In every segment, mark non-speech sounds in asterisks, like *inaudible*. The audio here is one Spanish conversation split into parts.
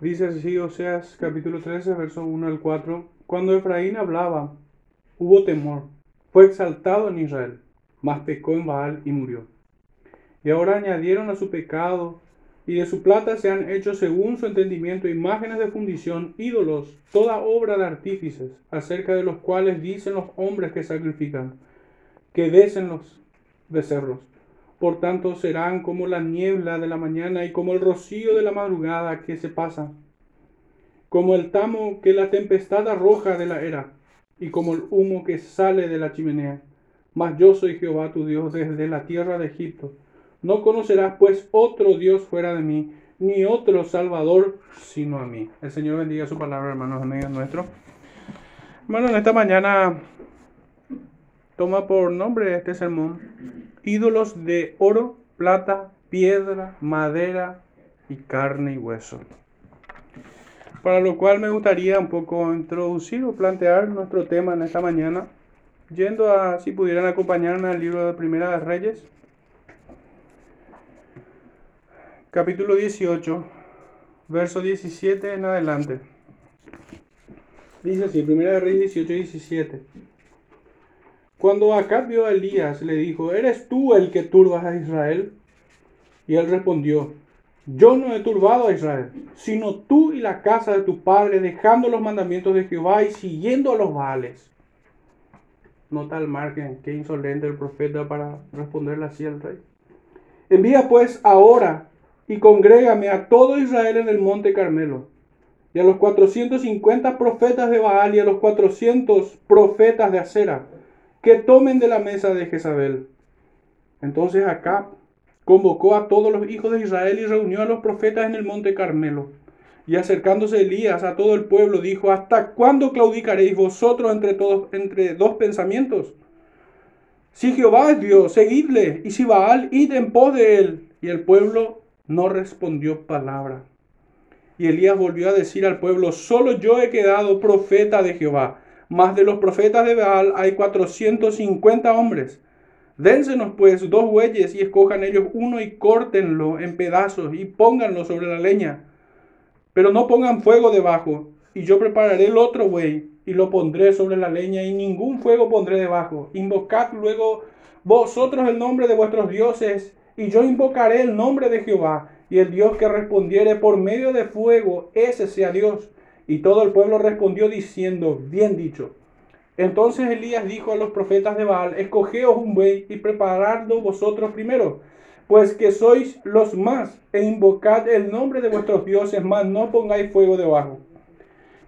Dice así Oseas capítulo 13, verso 1 al 4. Cuando Efraín hablaba, hubo temor. Fue exaltado en Israel, mas pecó en Baal y murió. Y ahora añadieron a su pecado, y de su plata se han hecho según su entendimiento imágenes de fundición, ídolos, toda obra de artífices, acerca de los cuales dicen los hombres que sacrifican, que besen los becerros. Por tanto serán como la niebla de la mañana y como el rocío de la madrugada que se pasa, como el tamo que la tempestad arroja de la era, y como el humo que sale de la chimenea. Mas yo soy Jehová tu Dios desde la tierra de Egipto. No conocerás pues otro Dios fuera de mí, ni otro Salvador sino a mí. El Señor bendiga su palabra, hermanos, en medio nuestro. Bueno, en esta mañana toma por nombre este sermón ídolos de oro, plata, piedra, madera y carne y hueso. Para lo cual me gustaría un poco introducir o plantear nuestro tema en esta mañana, yendo a, si pudieran acompañarme al libro de Primera de Reyes, capítulo 18, verso 17 en adelante. Dice así, Primera de Reyes 18, 17. Cuando Acab vio a Elías, le dijo, ¿eres tú el que turbas a Israel? Y él respondió, yo no he turbado a Israel, sino tú y la casa de tu padre, dejando los mandamientos de Jehová y siguiendo a los Baales. Nota al margen, qué insolente el profeta para responderle así al rey. Envía pues ahora y congrégame a todo Israel en el monte Carmelo, y a los 450 profetas de Baal y a los 400 profetas de Acera que tomen de la mesa de Jezabel. Entonces Acab convocó a todos los hijos de Israel y reunió a los profetas en el monte Carmelo. Y acercándose Elías a todo el pueblo, dijo, ¿hasta cuándo claudicaréis vosotros entre, todos, entre dos pensamientos? Si Jehová es Dios, seguidle, y si Baal, id en pos de él. Y el pueblo no respondió palabra. Y Elías volvió a decir al pueblo, solo yo he quedado profeta de Jehová más de los profetas de Baal hay 450 hombres. Dénsenos pues dos bueyes y escojan ellos uno y córtenlo en pedazos y pónganlo sobre la leña. Pero no pongan fuego debajo, y yo prepararé el otro buey y lo pondré sobre la leña y ningún fuego pondré debajo. Invocad luego vosotros el nombre de vuestros dioses y yo invocaré el nombre de Jehová y el Dios que respondiere por medio de fuego, ese sea Dios. Y todo el pueblo respondió diciendo, bien dicho. Entonces Elías dijo a los profetas de Baal, escogeos un buey y preparadlo vosotros primero, pues que sois los más, e invocad el nombre de vuestros dioses, mas no pongáis fuego debajo.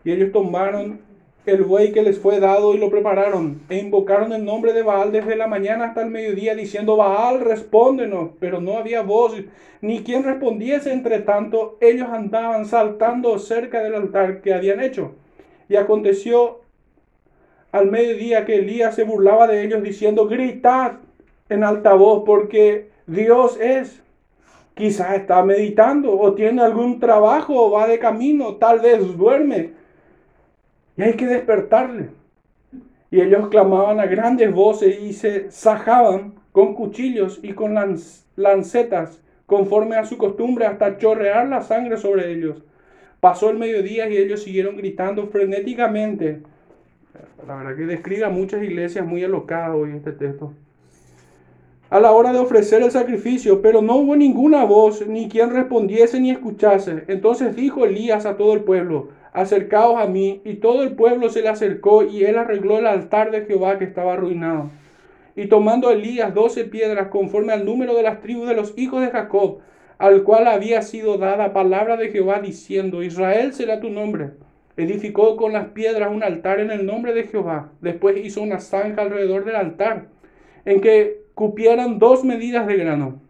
Y ellos tomaron el buey que les fue dado y lo prepararon, e invocaron el nombre de Baal desde la mañana hasta el mediodía, diciendo, Baal, respóndenos. Pero no había voz, ni quien respondiese. Entre tanto, ellos andaban saltando cerca del altar que habían hecho. Y aconteció al mediodía que Elías se burlaba de ellos, diciendo, gritad en alta voz, porque Dios es. Quizás está meditando, o tiene algún trabajo, o va de camino, tal vez duerme y hay que despertarle. Y ellos clamaban a grandes voces y se sajaban con cuchillos y con lancetas, conforme a su costumbre, hasta chorrear la sangre sobre ellos. Pasó el mediodía y ellos siguieron gritando frenéticamente. La verdad que describe a muchas iglesias muy alocadas hoy este texto. A la hora de ofrecer el sacrificio, pero no hubo ninguna voz, ni quien respondiese ni escuchase. Entonces dijo Elías a todo el pueblo, acercaos a mí. Y todo el pueblo se le acercó y él arregló el altar de Jehová que estaba arruinado. Y tomando Elías doce piedras conforme al número de las tribus de los hijos de Jacob, al cual había sido dada palabra de Jehová diciendo, Israel será tu nombre. Edificó con las piedras un altar en el nombre de Jehová. Después hizo una zanja alrededor del altar, en que cupieran dos medidas de grano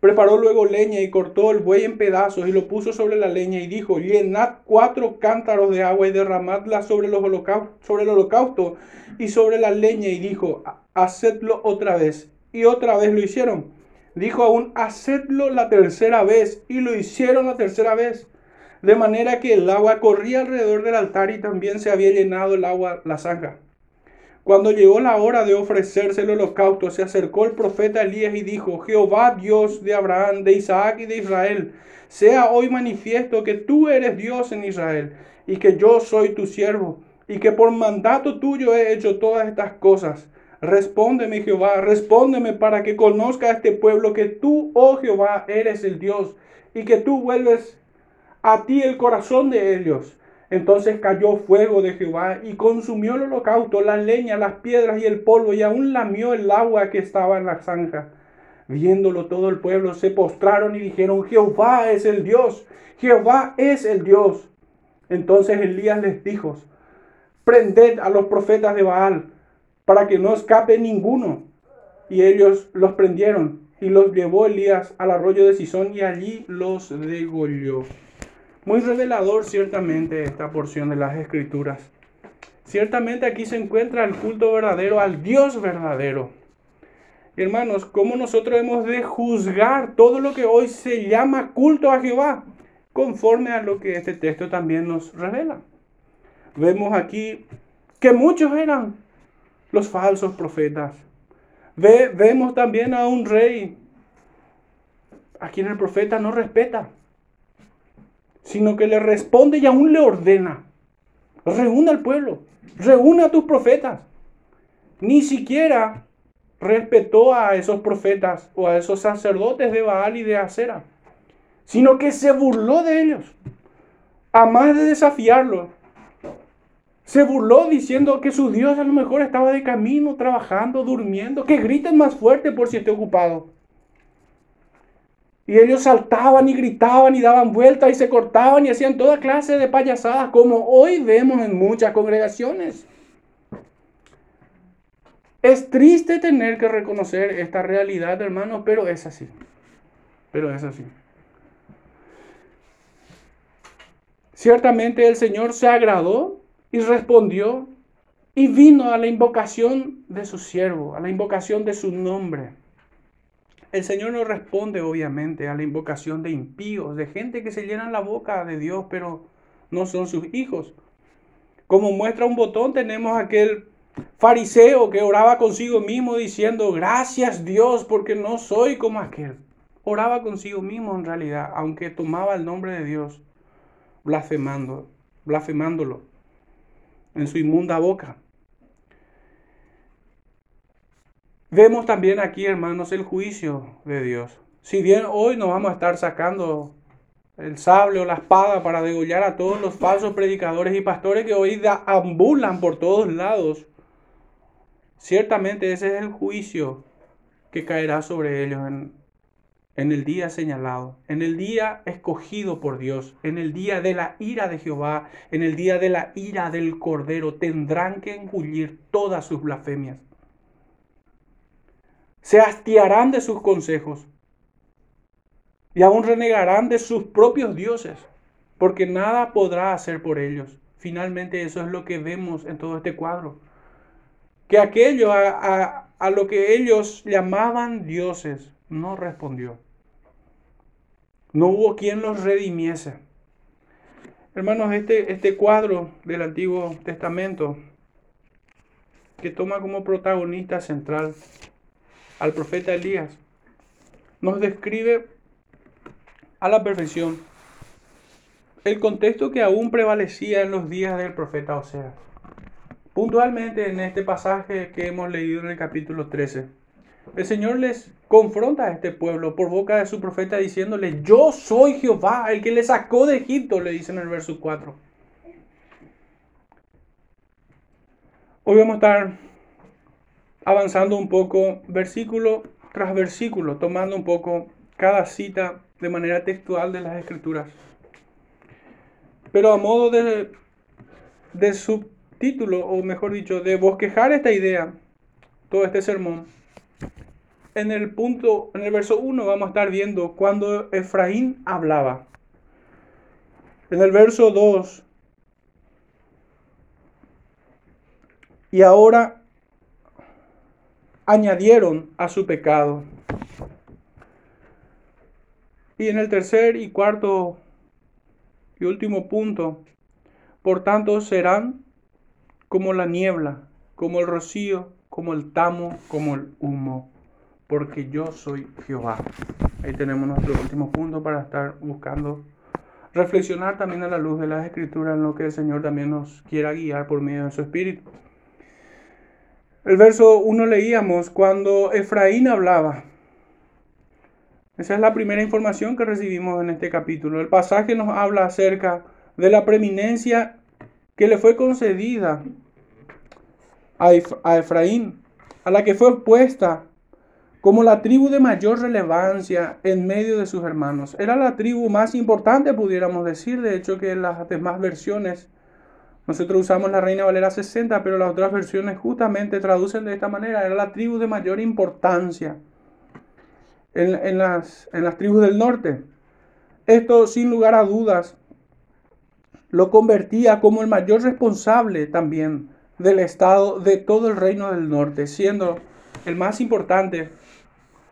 Preparó luego leña y cortó el buey en pedazos y lo puso sobre la leña y dijo, llenad cuatro cántaros de agua y derramadla sobre, el holocausto y sobre la leña y dijo, hacedlo otra vez. Y otra vez lo hicieron. Dijo aún, hacedlo la tercera vez y lo hicieron la tercera vez. De manera que el agua corría alrededor del altar y también se había llenado el agua la zanja. Cuando llegó la hora de ofrecerse el holocausto, se acercó el profeta Elías y dijo, Jehová Dios de Abraham, de Isaac y de Israel, sea hoy manifiesto que tú eres Dios en Israel y que yo soy tu siervo y que por mandato tuyo he hecho todas estas cosas. Respóndeme Jehová, respóndeme para que conozca este pueblo que tú, oh Jehová, eres el Dios y que tú vuelves a ti el corazón de ellos entonces cayó fuego de Jehová y consumió el holocausto, la leña, las piedras y el polvo, y aún lamió el agua que estaba en la zanja. Viéndolo todo el pueblo, se postraron y dijeron, Jehová es el Dios, Jehová es el Dios. Entonces Elías les dijo, prended a los profetas de Baal, para que no escape ninguno. Y ellos los prendieron, y los llevó Elías al arroyo de Sison, y allí los degolló. Muy revelador ciertamente esta porción de las escrituras. Ciertamente aquí se encuentra el culto verdadero al Dios verdadero. Hermanos, ¿cómo nosotros hemos de juzgar todo lo que hoy se llama culto a Jehová? Conforme a lo que este texto también nos revela. Vemos aquí que muchos eran los falsos profetas. vemos también a un rey a quien el profeta no respeta sino que le responde y aún le ordena. Reúna al pueblo, reúna a tus profetas. Ni siquiera respetó a esos profetas o a esos sacerdotes de Baal y de Acera, sino que se burló de ellos. A más de desafiarlos, se burló diciendo que su Dios a lo mejor estaba de camino, trabajando, durmiendo, que griten más fuerte por si esté ocupado. Y ellos saltaban y gritaban y daban vueltas y se cortaban y hacían toda clase de payasadas como hoy vemos en muchas congregaciones. Es triste tener que reconocer esta realidad, hermanos, pero es así. Pero es así. Ciertamente el Señor se agradó y respondió y vino a la invocación de su siervo, a la invocación de su nombre. El Señor no responde, obviamente, a la invocación de impíos, de gente que se llenan la boca de Dios, pero no son sus hijos. Como muestra un botón, tenemos aquel fariseo que oraba consigo mismo diciendo, gracias Dios, porque no soy como aquel. Oraba consigo mismo en realidad, aunque tomaba el nombre de Dios, blasfemando, blasfemándolo en su inmunda boca. Vemos también aquí, hermanos, el juicio de Dios. Si bien hoy no vamos a estar sacando el sable o la espada para degollar a todos los falsos predicadores y pastores que hoy ambulan por todos lados, ciertamente ese es el juicio que caerá sobre ellos en, el día señalado, en el día escogido por Dios, en el día de la ira de Jehová, en el día de la ira del Cordero, tendrán que engullir todas sus blasfemias se hastiarán de sus consejos y aún renegarán de sus propios dioses, porque nada podrá hacer por ellos. Finalmente eso es lo que vemos en todo este cuadro. Que aquello a, lo que ellos llamaban dioses no respondió. No hubo quien los redimiese. Hermanos, este, este cuadro del Antiguo Testamento que toma como protagonista central al profeta Elías, nos describe a la perfección el contexto que aún prevalecía en los días del profeta Oseas. Puntualmente en este pasaje que hemos leído en el capítulo 13, el Señor les confronta a este pueblo por boca de su profeta diciéndole, yo soy Jehová, el que le sacó de Egipto, le dice en el verso 4. Hoy vamos a estar avanzando un poco versículo tras versículo, tomando un poco cada cita de manera textual de las escrituras. Pero a modo de, de subtítulo, o mejor dicho, de bosquejar esta idea, todo este sermón, en el punto, en el verso 1 vamos a estar viendo cuando Efraín hablaba. En el verso 2, y ahora añadieron a su pecado. Y en el tercer y cuarto y último punto, por tanto serán como la niebla, como el rocío, como el tamo, como el humo, porque yo soy Jehová. Ahí tenemos nuestro último punto para estar buscando reflexionar también a la luz de las escrituras en lo que el Señor también nos quiera guiar por medio de su Espíritu. El verso 1 leíamos cuando Efraín hablaba. Esa es la primera información que recibimos en este capítulo. El pasaje nos habla acerca de la preeminencia que le fue concedida a Efraín, a la que fue puesta como la tribu de mayor relevancia en medio de sus hermanos. Era la tribu más importante, pudiéramos decir, de hecho que las demás versiones, nosotros usamos la Reina Valera 60, pero las otras versiones justamente traducen de esta manera, era la tribu de mayor importancia en, las, en las tribus del norte. Esto, sin lugar a dudas, lo convertía como el mayor responsable también del estado de todo el reino del norte, siendo el más importante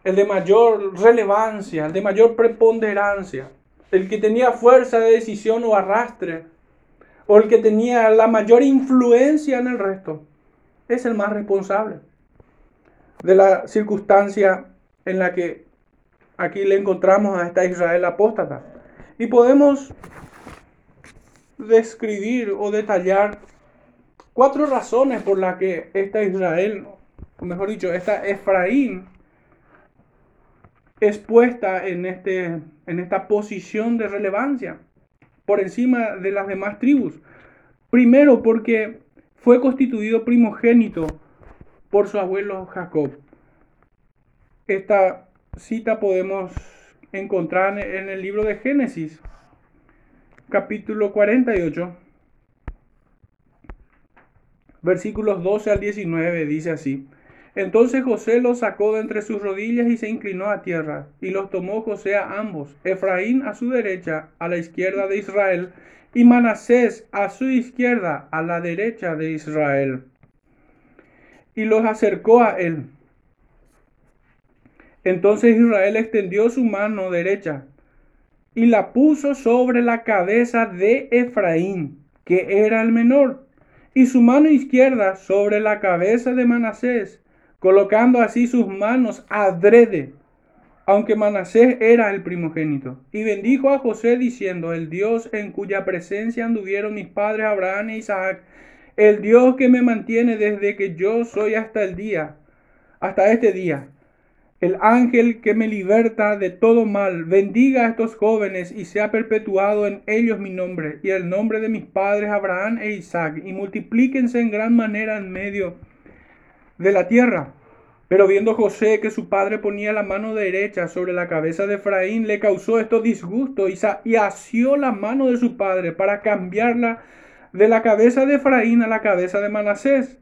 el de mayor relevancia, el de mayor preponderancia, el que tenía fuerza de decisión o arrastre, o el que tenía la mayor influencia en el resto, es el más responsable de la circunstancia en la que aquí le encontramos a esta Israel apóstata. Y podemos describir o detallar cuatro razones por las que esta Israel, o mejor dicho, esta Efraín, es puesta en, este, en esta posición de relevancia por encima de las demás tribus. Primero porque fue constituido primogénito por su abuelo Jacob. Esta cita podemos encontrar en el libro de Génesis, capítulo 48, versículos 12 al 19, dice así. Entonces José los sacó de entre sus rodillas y se inclinó a tierra, y los tomó José a ambos, Efraín a su derecha, a la izquierda de Israel, y Manasés a su izquierda, a la derecha de Israel. Y los acercó a él. Entonces Israel extendió su mano derecha y la puso sobre la cabeza de Efraín, que era el menor, y su mano izquierda sobre la cabeza de Manasés, colocando así sus manos adrede, aunque Manasés era el primogénito. Y bendijo a José diciendo, el Dios en cuya presencia anduvieron mis padres Abraham e Isaac, el Dios que me mantiene desde que yo soy hasta el día, hasta este día. El ángel que me liberta de todo mal, bendiga a estos jóvenes y sea perpetuado en ellos mi nombre y el nombre de mis padres Abraham e Isaac, y multiplíquense en gran manera en medio de la tierra. Pero viendo José que su padre ponía la mano derecha sobre la cabeza de Efraín, le causó esto disgusto y, asió la mano de su padre para cambiarla de la cabeza de Efraín a la cabeza de Manasés.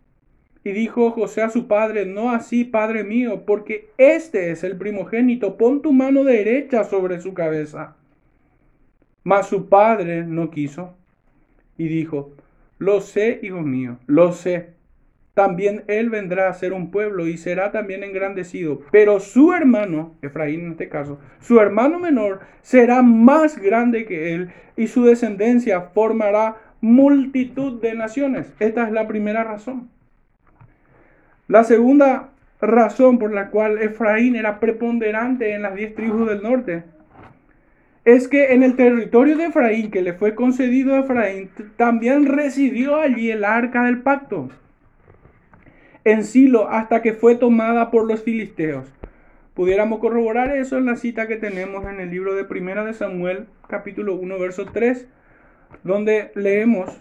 Y dijo José a su padre, no así, padre mío, porque este es el primogénito, pon tu mano derecha sobre su cabeza. Mas su padre no quiso y dijo, lo sé, hijo mío, lo sé también él vendrá a ser un pueblo y será también engrandecido. Pero su hermano, Efraín en este caso, su hermano menor será más grande que él y su descendencia formará multitud de naciones. Esta es la primera razón. La segunda razón por la cual Efraín era preponderante en las diez tribus del norte es que en el territorio de Efraín que le fue concedido a Efraín también residió allí el arca del pacto en Silo hasta que fue tomada por los filisteos. Pudiéramos corroborar eso en la cita que tenemos en el libro de Primera de Samuel, capítulo 1, verso 3, donde leemos,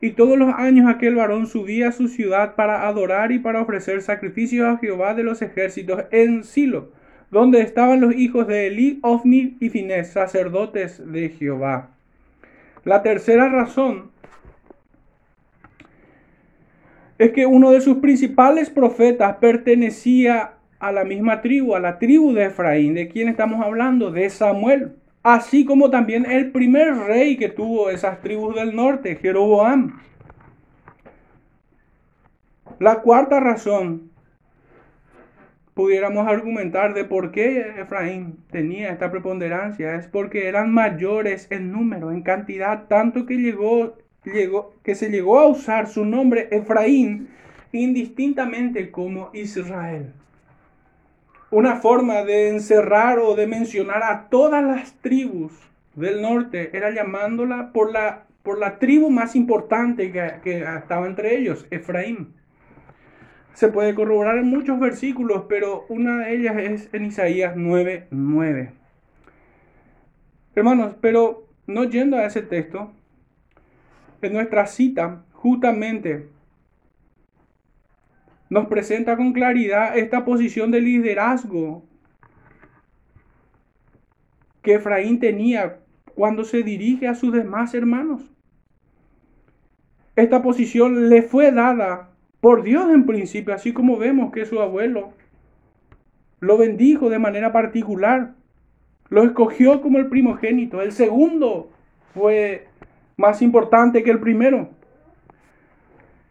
y todos los años aquel varón subía a su ciudad para adorar y para ofrecer sacrificios a Jehová de los ejércitos en Silo, donde estaban los hijos de Eli, Ofni y Finés, sacerdotes de Jehová. La tercera razón es que uno de sus principales profetas pertenecía a la misma tribu, a la tribu de Efraín. ¿De quién estamos hablando? De Samuel. Así como también el primer rey que tuvo esas tribus del norte, Jeroboam. La cuarta razón, pudiéramos argumentar de por qué Efraín tenía esta preponderancia, es porque eran mayores en número, en cantidad, tanto que llegó que se llegó a usar su nombre Efraín indistintamente como Israel. Una forma de encerrar o de mencionar a todas las tribus del norte era llamándola por la, por la tribu más importante que, que estaba entre ellos, Efraín. Se puede corroborar en muchos versículos, pero una de ellas es en Isaías 9:9. Hermanos, pero no yendo a ese texto, nuestra cita justamente nos presenta con claridad esta posición de liderazgo que Efraín tenía cuando se dirige a sus demás hermanos. Esta posición le fue dada por Dios en principio, así como vemos que su abuelo lo bendijo de manera particular, lo escogió como el primogénito, el segundo fue más importante que el primero.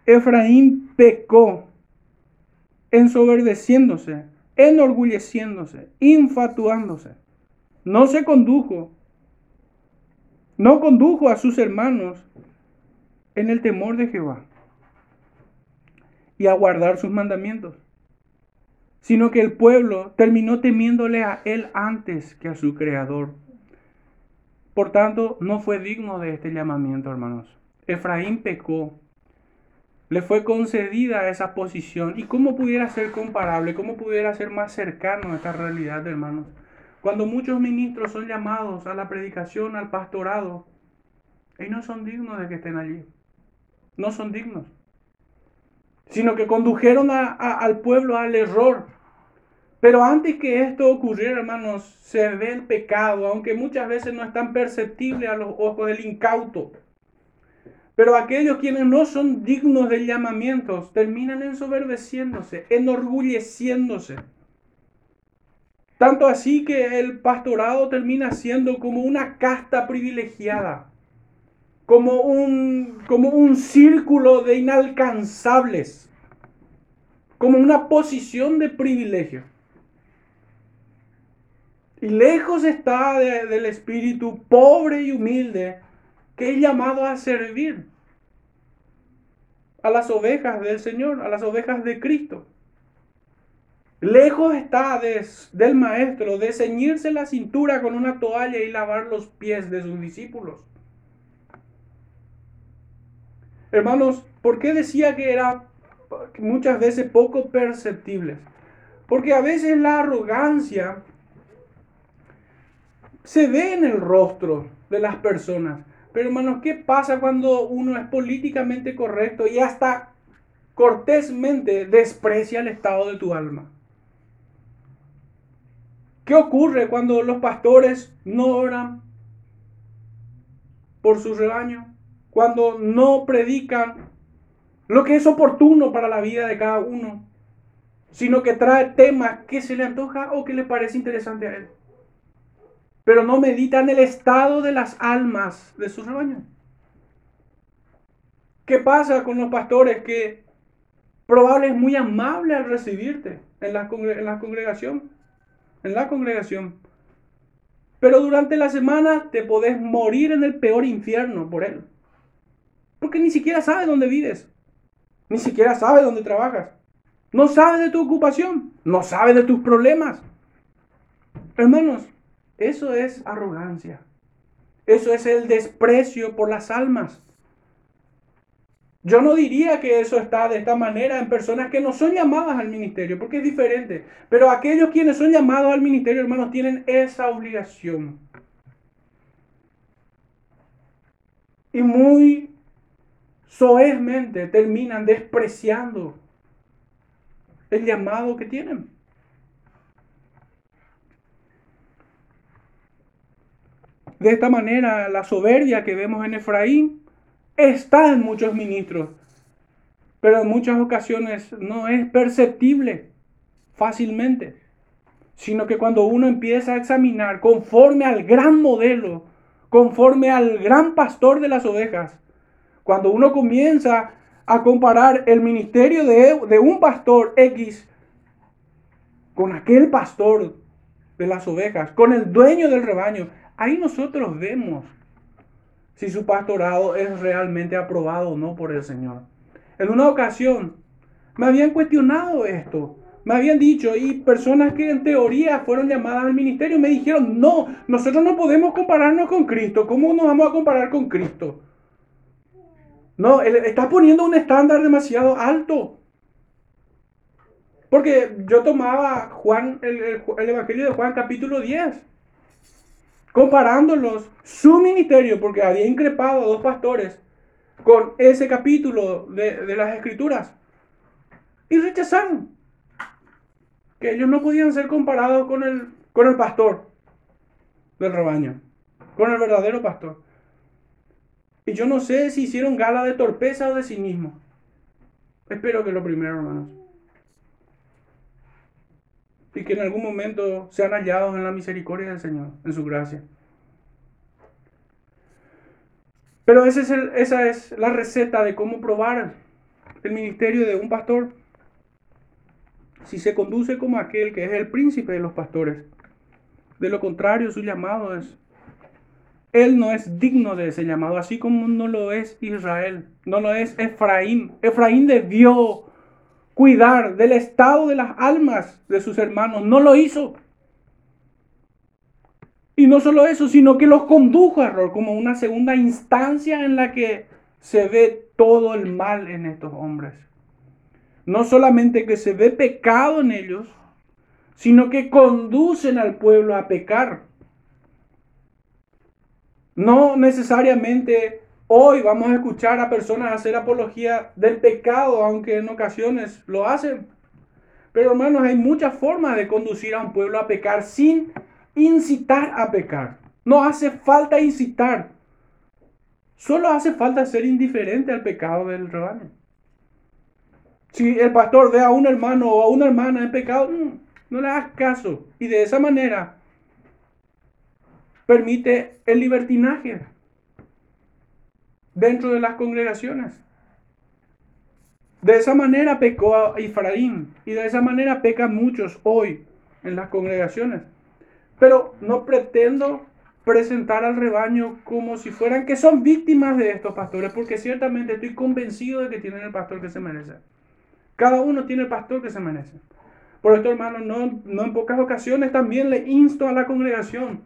Efraín pecó ensoberdeciéndose, enorgulleciéndose, infatuándose. No se condujo, no condujo a sus hermanos en el temor de Jehová y a guardar sus mandamientos, sino que el pueblo terminó temiéndole a él antes que a su creador. Por tanto, no fue digno de este llamamiento, hermanos. Efraín pecó le fue concedida esa posición y cómo pudiera ser comparable, cómo pudiera ser más cercano a esta realidad, hermanos. Cuando muchos ministros son llamados a la predicación, al pastorado, ellos no son dignos de que estén allí. No son dignos. Sino que condujeron al pueblo al error. Pero antes que esto ocurriera, hermanos, se ve el pecado, aunque muchas veces no es tan perceptible a los ojos del incauto. Pero aquellos quienes no son dignos de llamamientos terminan ensoberbeciéndose, enorgulleciéndose. Tanto así que el pastorado termina siendo como una casta privilegiada, como un, como un círculo de inalcanzables, como una posición de privilegio. Y lejos está del espíritu pobre y humilde que es llamado a servir a las ovejas del Señor, a las ovejas de Cristo. Lejos está del maestro de ceñirse la cintura con una toalla y lavar los pies de sus discípulos. Hermanos, ¿por qué decía que era muchas veces poco perceptible? Porque a veces la arrogancia se ve en el rostro de las personas. Pero hermanos, ¿qué pasa cuando uno es políticamente correcto y hasta cortésmente desprecia el estado de tu alma? ¿Qué ocurre cuando los pastores no oran por su rebaño? Cuando no predican lo que es oportuno para la vida de cada uno, sino que trae temas que se le antoja o que le parece interesante a él pero no meditan el estado de las almas de su rebaño. ¿Qué pasa con los pastores que probablemente es muy amable al recibirte en la, en la congregación? En la congregación. Pero durante la semana te podés morir en el peor infierno por él. Porque ni siquiera sabe dónde vives. Ni siquiera sabe dónde trabajas. No sabe de tu ocupación. No sabe de tus problemas. Hermanos, eso es arrogancia. Eso es el desprecio por las almas. Yo no diría que eso está de esta manera en personas que no son llamadas al ministerio, porque es diferente. Pero aquellos quienes son llamados al ministerio, hermanos, tienen esa obligación. Y muy soezmente terminan despreciando el llamado que tienen. De esta manera, la soberbia que vemos en Efraín está en muchos ministros, pero en muchas ocasiones no es perceptible fácilmente, sino que cuando uno empieza a examinar conforme al gran modelo, conforme al gran pastor de las ovejas, cuando uno comienza a comparar el ministerio de, de un pastor X con aquel pastor de las ovejas, con el dueño del rebaño, Ahí nosotros vemos si su pastorado es realmente aprobado o no por el Señor. En una ocasión, me habían cuestionado esto. Me habían dicho, y personas que en teoría fueron llamadas al ministerio me dijeron, no, nosotros no podemos compararnos con Cristo. ¿Cómo nos vamos a comparar con Cristo? No, está poniendo un estándar demasiado alto. Porque yo tomaba Juan, el, Evangelio de Juan capítulo 10, comparándolos, su ministerio, porque había increpado a dos pastores con ese capítulo de, de las escrituras. Y rechazaron que ellos no podían ser comparados con el, con el pastor del rebaño, con el verdadero pastor. Y yo no sé si hicieron gala de torpeza o de sí mismo. Espero que lo primero, hermanos y que en algún momento sean hallados en la misericordia del Señor, en su gracia. Pero esa es, la receta de cómo probar el ministerio de un pastor. Si se conduce como aquel que es el príncipe de los pastores. De lo contrario, su llamado es... Él no es digno de ese llamado, así como no lo es Israel, no lo es Efraín. Efraín debió cuidar del estado de las almas de sus hermanos. No lo hizo. Y no solo eso, sino que los condujo a error como una segunda instancia en la que se ve todo el mal en estos hombres. No solamente que se ve pecado en ellos, sino que conducen al pueblo a pecar. No necesariamente Hoy vamos a escuchar a personas hacer apología del pecado, aunque en ocasiones lo hacen. Pero hermanos, hay muchas formas de conducir a un pueblo a pecar sin incitar a pecar. No hace falta incitar. Solo hace falta ser indiferente al pecado del rebaño. Si el pastor ve a un hermano o a una hermana en pecado, mm, no le hagas caso. Y de esa manera permite el libertinaje dentro de las congregaciones. De esa manera pecó a Efraín y de esa manera pecan muchos hoy en las congregaciones. Pero no pretendo presentar al rebaño como si fueran que son víctimas de estos pastores, porque ciertamente estoy convencido de que tienen el pastor que se merece. Cada uno tiene el pastor que se merece. Por esto, hermano, no, no en pocas ocasiones también le insto a la congregación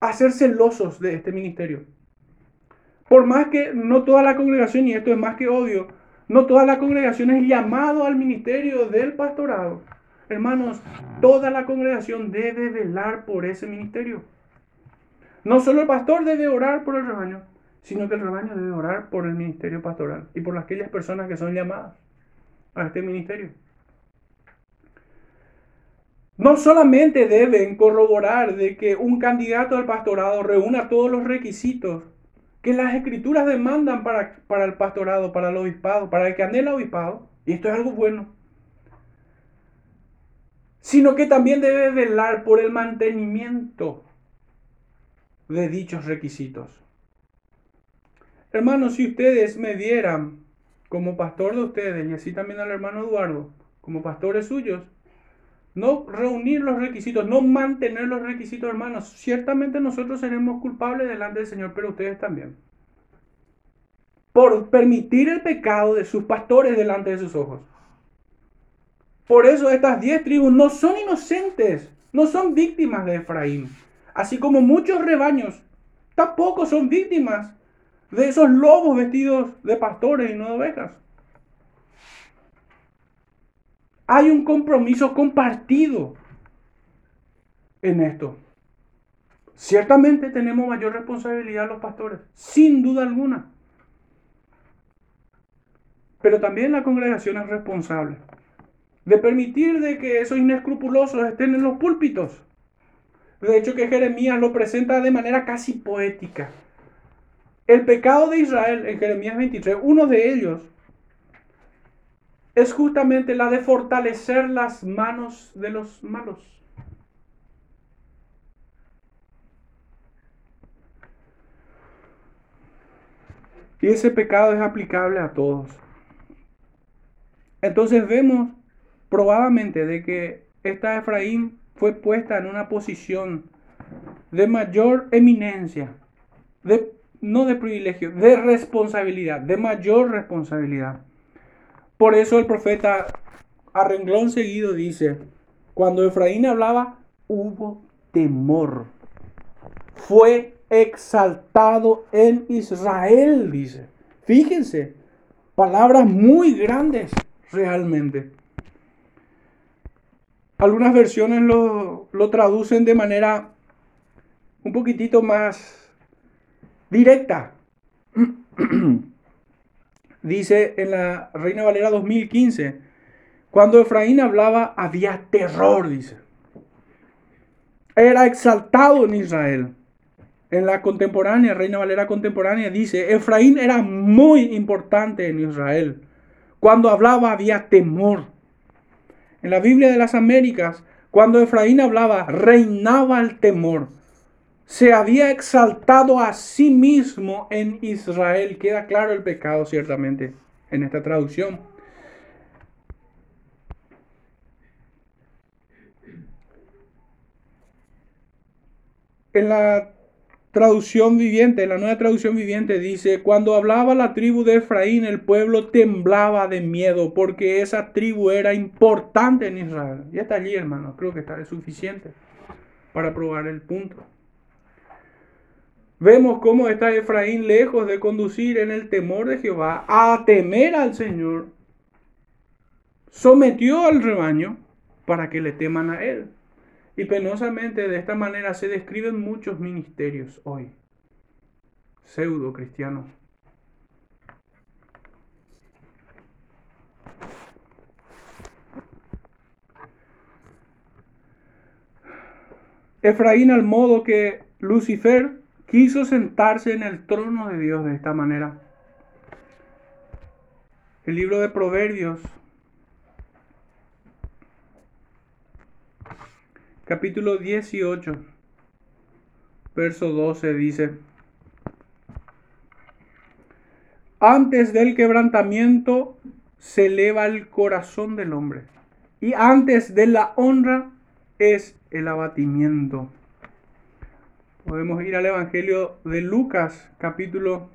a ser celosos de este ministerio. Por más que no toda la congregación, y esto es más que obvio, no toda la congregación es llamado al ministerio del pastorado. Hermanos, toda la congregación debe velar por ese ministerio. No solo el pastor debe orar por el rebaño, sino que el rebaño debe orar por el ministerio pastoral y por aquellas personas que son llamadas a este ministerio no solamente deben corroborar de que un candidato al pastorado reúna todos los requisitos que las escrituras demandan para, para el pastorado, para el obispado, para el que obispado, y esto es algo bueno, sino que también debe velar por el mantenimiento de dichos requisitos. Hermanos, si ustedes me dieran como pastor de ustedes, y así también al hermano Eduardo, como pastores suyos, no reunir los requisitos, no mantener los requisitos, hermanos. Ciertamente nosotros seremos culpables delante del Señor, pero ustedes también. Por permitir el pecado de sus pastores delante de sus ojos. Por eso estas diez tribus no son inocentes, no son víctimas de Efraín. Así como muchos rebaños tampoco son víctimas de esos lobos vestidos de pastores y no de ovejas. Hay un compromiso compartido en esto. Ciertamente tenemos mayor responsabilidad los pastores, sin duda alguna. Pero también la congregación es responsable de permitir de que esos inescrupulosos estén en los púlpitos. De hecho que Jeremías lo presenta de manera casi poética. El pecado de Israel en Jeremías 23, uno de ellos es justamente la de fortalecer las manos de los malos. Y ese pecado es aplicable a todos. Entonces vemos probadamente de que esta Efraín fue puesta en una posición de mayor eminencia, de no de privilegio, de responsabilidad, de mayor responsabilidad. Por eso el profeta a renglón seguido dice, cuando Efraín hablaba, hubo temor. Fue exaltado en Israel, dice. Fíjense, palabras muy grandes realmente. Algunas versiones lo, lo traducen de manera un poquitito más directa. *clears throat* Dice en la Reina Valera 2015, cuando Efraín hablaba había terror, dice. Era exaltado en Israel. En la contemporánea, Reina Valera contemporánea, dice, Efraín era muy importante en Israel. Cuando hablaba había temor. En la Biblia de las Américas, cuando Efraín hablaba, reinaba el temor se había exaltado a sí mismo en Israel. Queda claro el pecado ciertamente en esta traducción. En la traducción viviente, en la nueva traducción viviente dice, cuando hablaba la tribu de Efraín, el pueblo temblaba de miedo porque esa tribu era importante en Israel. Y está allí, hermano, creo que está suficiente para probar el punto. Vemos cómo está Efraín lejos de conducir en el temor de Jehová a temer al Señor. Sometió al rebaño para que le teman a él. Y penosamente de esta manera se describen muchos ministerios hoy, pseudo cristianos. Efraín al modo que Lucifer quiso sentarse en el trono de Dios de esta manera. El libro de Proverbios, capítulo 18, verso 12 dice, antes del quebrantamiento se eleva el corazón del hombre y antes de la honra es el abatimiento. Podemos ir al Evangelio de Lucas, capítulo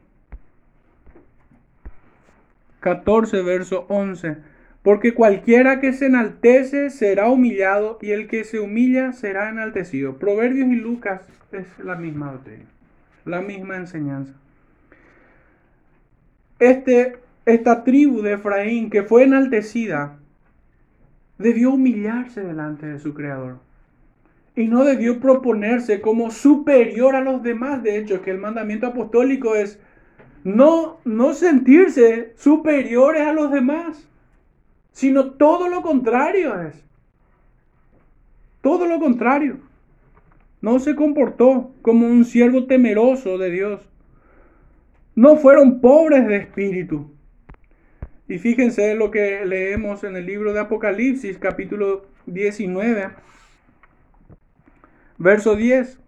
14, verso 11. Porque cualquiera que se enaltece será humillado y el que se humilla será enaltecido. Proverbios y Lucas es la misma doctrina, la misma enseñanza. Este, esta tribu de Efraín que fue enaltecida debió humillarse delante de su Creador y no debió proponerse como superior a los demás. De hecho, que el mandamiento apostólico es no, no sentirse superiores a los demás, sino todo lo contrario es. Todo lo contrario. No se comportó como un siervo temeroso de Dios. No fueron pobres de espíritu. Y fíjense lo que leemos en el libro de Apocalipsis, capítulo 19 Verso 10.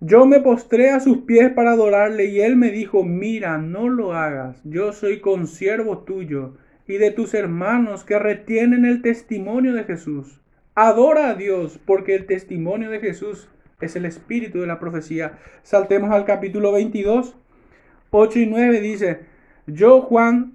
Yo me postré a sus pies para adorarle y él me dijo, mira, no lo hagas, yo soy consiervo tuyo y de tus hermanos que retienen el testimonio de Jesús. Adora a Dios porque el testimonio de Jesús es el espíritu de la profecía. Saltemos al capítulo 22, 8 y 9 dice, yo Juan,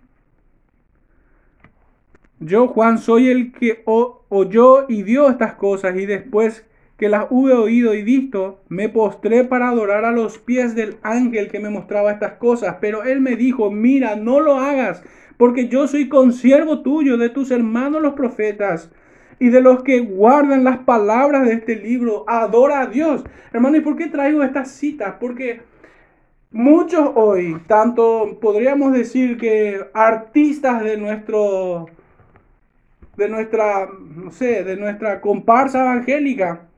yo Juan soy el que oyó y vio estas cosas y después que las hube oído y visto, me postré para adorar a los pies del ángel que me mostraba estas cosas. Pero él me dijo, mira, no lo hagas, porque yo soy consiervo tuyo, de tus hermanos los profetas y de los que guardan las palabras de este libro. Adora a Dios. Hermano, ¿y por qué traigo estas citas? Porque muchos hoy, tanto podríamos decir que artistas de nuestro de nuestra, no sé, de nuestra comparsa evangélica,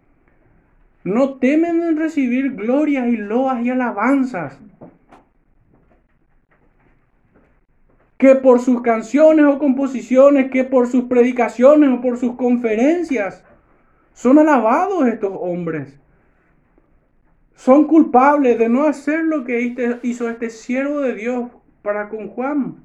no temen en recibir glorias y loas y alabanzas. Que por sus canciones o composiciones, que por sus predicaciones o por sus conferencias, son alabados estos hombres. Son culpables de no hacer lo que hizo este siervo de Dios para con Juan.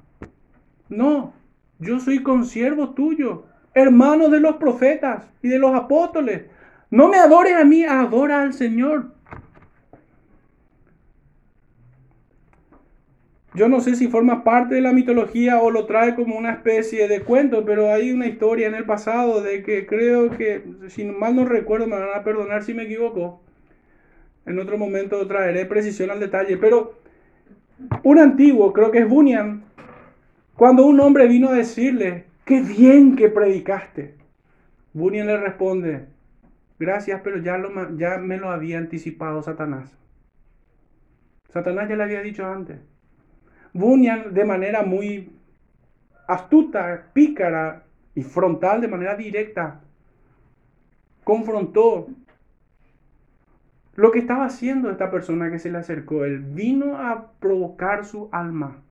No, yo soy consiervo tuyo, hermano de los profetas y de los apóstoles. No me adores a mí, adora al Señor. Yo no sé si forma parte de la mitología o lo trae como una especie de cuento, pero hay una historia en el pasado de que creo que, si mal no recuerdo, me van a perdonar si me equivoco. En otro momento traeré precisión al detalle, pero un antiguo, creo que es Bunyan, cuando un hombre vino a decirle, qué bien que predicaste, Bunyan le responde, gracias, pero ya, me lo había anticipado Satanás. Satanás ya le había dicho antes. Bunyan de manera muy astuta, pícara y frontal, de manera directa, confrontó lo que estaba haciendo esta persona que se le acercó. Él vino a provocar su alma,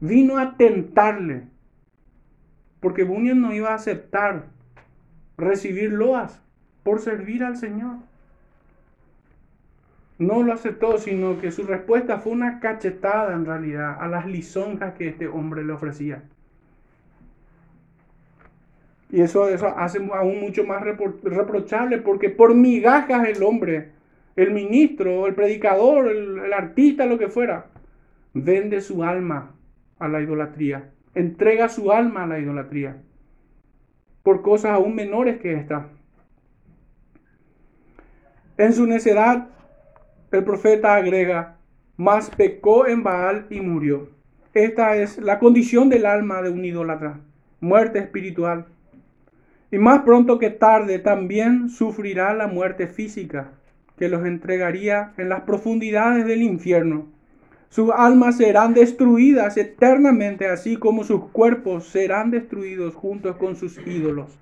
vino a tentarle, porque Bunyan no iba a aceptar recibir loas por servir al Señor no lo aceptó, sino que su respuesta fue una cachetada en realidad a las lisonjas que este hombre le ofrecía. Y eso, eso hace aún mucho más reprochable porque por migajas el hombre, el ministro, el predicador, el, el artista, lo que fuera, vende su alma a la idolatría, entrega su alma a la idolatría por cosas aún menores que esta. En su necedad el profeta agrega, mas pecó en Baal y murió. Esta es la condición del alma de un idólatra, muerte espiritual. Y más pronto que tarde también sufrirá la muerte física, que los entregaría en las profundidades del infierno. Sus almas serán destruidas eternamente, así como sus cuerpos serán destruidos juntos con sus ídolos.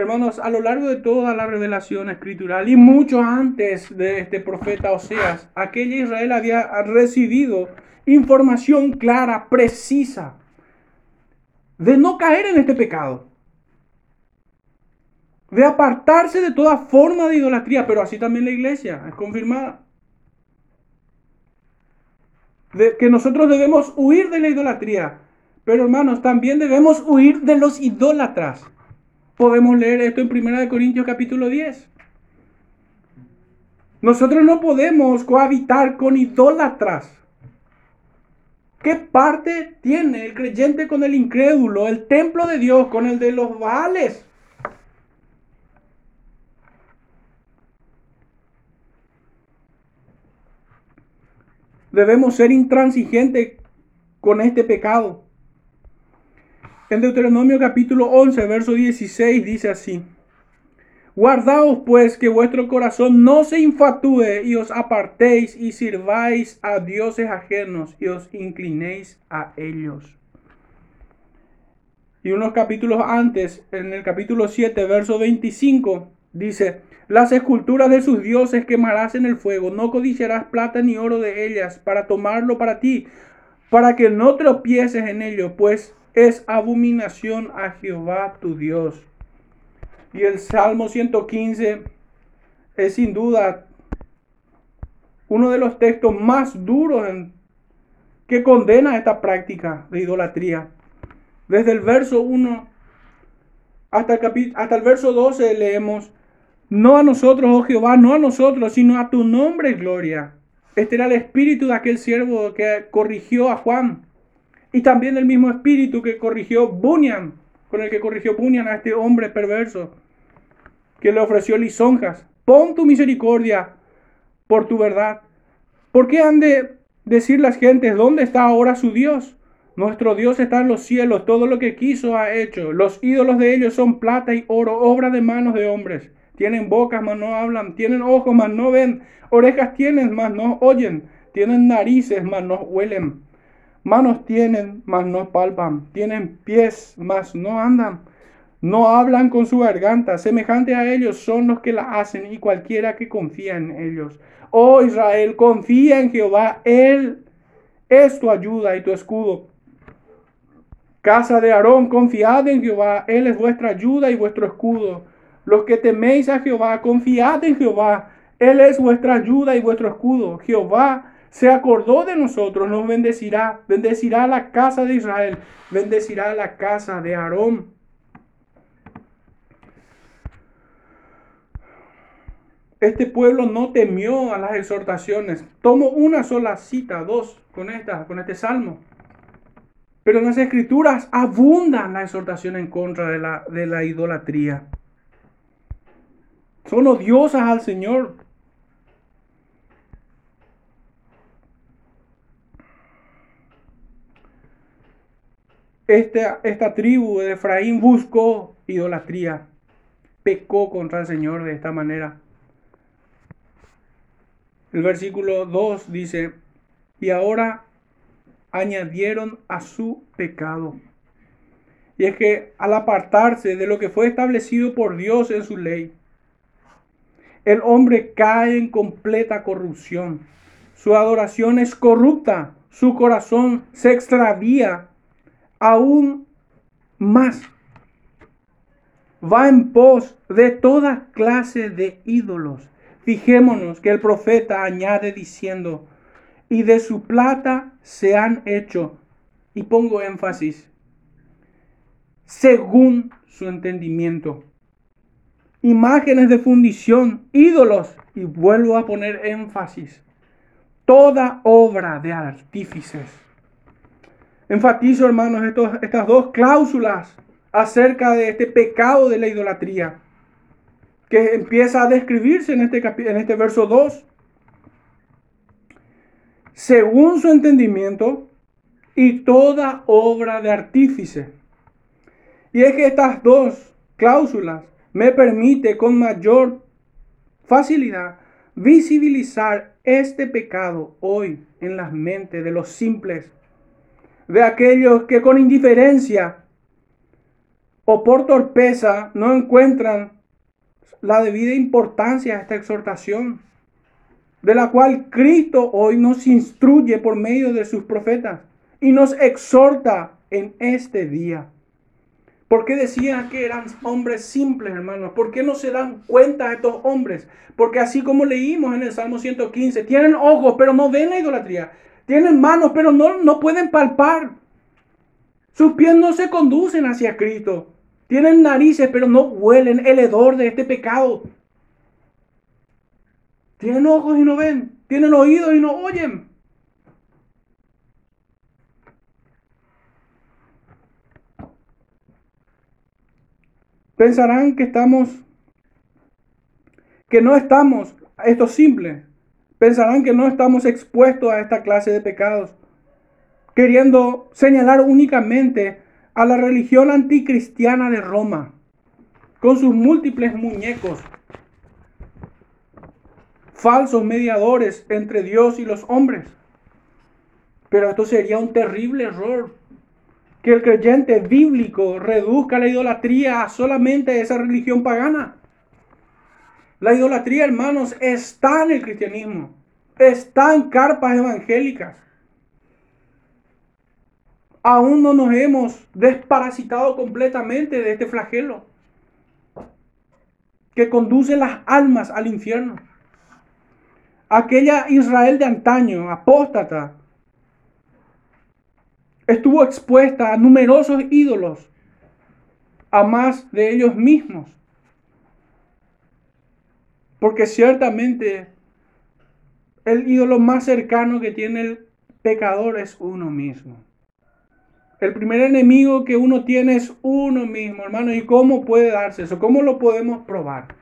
Hermanos, a lo largo de toda la revelación escritural y mucho antes de este profeta Oseas, aquella Israel había recibido información clara, precisa, de no caer en este pecado, de apartarse de toda forma de idolatría, pero así también la iglesia es confirmada. De que nosotros debemos huir de la idolatría, pero hermanos, también debemos huir de los idólatras. Podemos leer esto en 1 Corintios capítulo 10. Nosotros no podemos cohabitar con idólatras. ¿Qué parte tiene el creyente con el incrédulo, el templo de Dios con el de los Baales? Debemos ser intransigentes con este pecado. En Deuteronomio capítulo 11, verso 16 dice así. Guardaos pues que vuestro corazón no se infatúe y os apartéis y sirváis a dioses ajenos y os inclinéis a ellos. Y unos capítulos antes, en el capítulo 7, verso 25, dice, las esculturas de sus dioses quemarás en el fuego, no codiciarás plata ni oro de ellas para tomarlo para ti, para que no tropieces en ello, pues es abominación a Jehová tu Dios. Y el Salmo 115 es sin duda uno de los textos más duros que condena esta práctica de idolatría. Desde el verso 1 hasta el, hasta el verso 12 leemos, no a nosotros, oh Jehová, no a nosotros, sino a tu nombre, gloria. Este era el espíritu de aquel siervo que corrigió a Juan y también el mismo espíritu que corrigió Bunyan, con el que corrigió Bunyan a este hombre perverso, que le ofreció lisonjas. Pon tu misericordia por tu verdad. ¿Por qué han de decir las gentes, ¿dónde está ahora su Dios? Nuestro Dios está en los cielos, todo lo que quiso ha hecho. Los ídolos de ellos son plata y oro, obra de manos de hombres. Tienen bocas, mas no hablan. Tienen ojos, mas no ven. Orejas tienen, mas no oyen. Tienen narices, mas no huelen. Manos tienen, mas no palpan. Tienen pies, mas no andan. No hablan con su garganta. Semejante a ellos son los que la hacen y cualquiera que confía en ellos. Oh Israel, confía en Jehová. Él es tu ayuda y tu escudo. Casa de Aarón, confiad en Jehová. Él es vuestra ayuda y vuestro escudo. Los que teméis a Jehová, confiad en Jehová. Él es vuestra ayuda y vuestro escudo. Jehová se acordó de nosotros, nos bendecirá, bendecirá la casa de Israel, bendecirá la casa de Aarón. este pueblo no temió a las exhortaciones. Tomo una sola cita, dos, con, esta, con este salmo. Pero en las escrituras abundan la exhortación en contra de la, de la idolatría. Son odiosas al Señor. Esta, esta tribu de Efraín buscó idolatría, pecó contra el Señor de esta manera. El versículo 2 dice, y ahora añadieron a su pecado. Y es que al apartarse de lo que fue establecido por Dios en su ley, el hombre cae en completa corrupción. Su adoración es corrupta, su corazón se extravía aún más. Va en pos de toda clase de ídolos. Fijémonos que el profeta añade diciendo, y de su plata se han hecho, y pongo énfasis, según su entendimiento. Imágenes de fundición, ídolos, y vuelvo a poner énfasis, toda obra de artífices Enfatizo, hermanos, estas dos cláusulas acerca de este pecado de la idolatría que empieza a describirse en este, este verso 2. Según su entendimiento y toda obra de artífice. Y es que estas dos cláusulas me permite con mayor facilidad visibilizar este pecado hoy en las mentes de los simples de aquellos que con indiferencia o por torpeza no encuentran la debida importancia a esta exhortación, de la cual Cristo hoy nos instruye por medio de sus profetas y nos exhorta en este día. ¿Por qué decían que eran hombres simples, hermanos? ¿Por qué no se dan cuenta estos hombres? Porque así como leímos en el Salmo 115, tienen ojos, pero no ven la idolatría. Tienen manos, pero no, no pueden palpar. Sus pies no se conducen hacia Cristo. Tienen narices, pero no huelen el hedor de este pecado. Tienen ojos y no ven. Tienen oídos y no oyen. Pensarán que estamos, que no estamos, esto es simple, pensarán que no estamos expuestos a esta clase de pecados, queriendo señalar únicamente a la religión anticristiana de Roma, con sus múltiples muñecos, falsos mediadores entre Dios y los hombres. Pero esto sería un terrible error, que el creyente bíblico reduzca la idolatría a solamente esa religión pagana. La idolatría, hermanos, está en el cristianismo. Está en carpas evangélicas. Aún no nos hemos desparasitado completamente de este flagelo que conduce las almas al infierno. Aquella Israel de antaño, apóstata, estuvo expuesta a numerosos ídolos, a más de ellos mismos. Porque ciertamente el ídolo más cercano que tiene el pecador es uno mismo. El primer enemigo que uno tiene es uno mismo, hermano. ¿Y cómo puede darse eso? ¿Cómo lo podemos probar?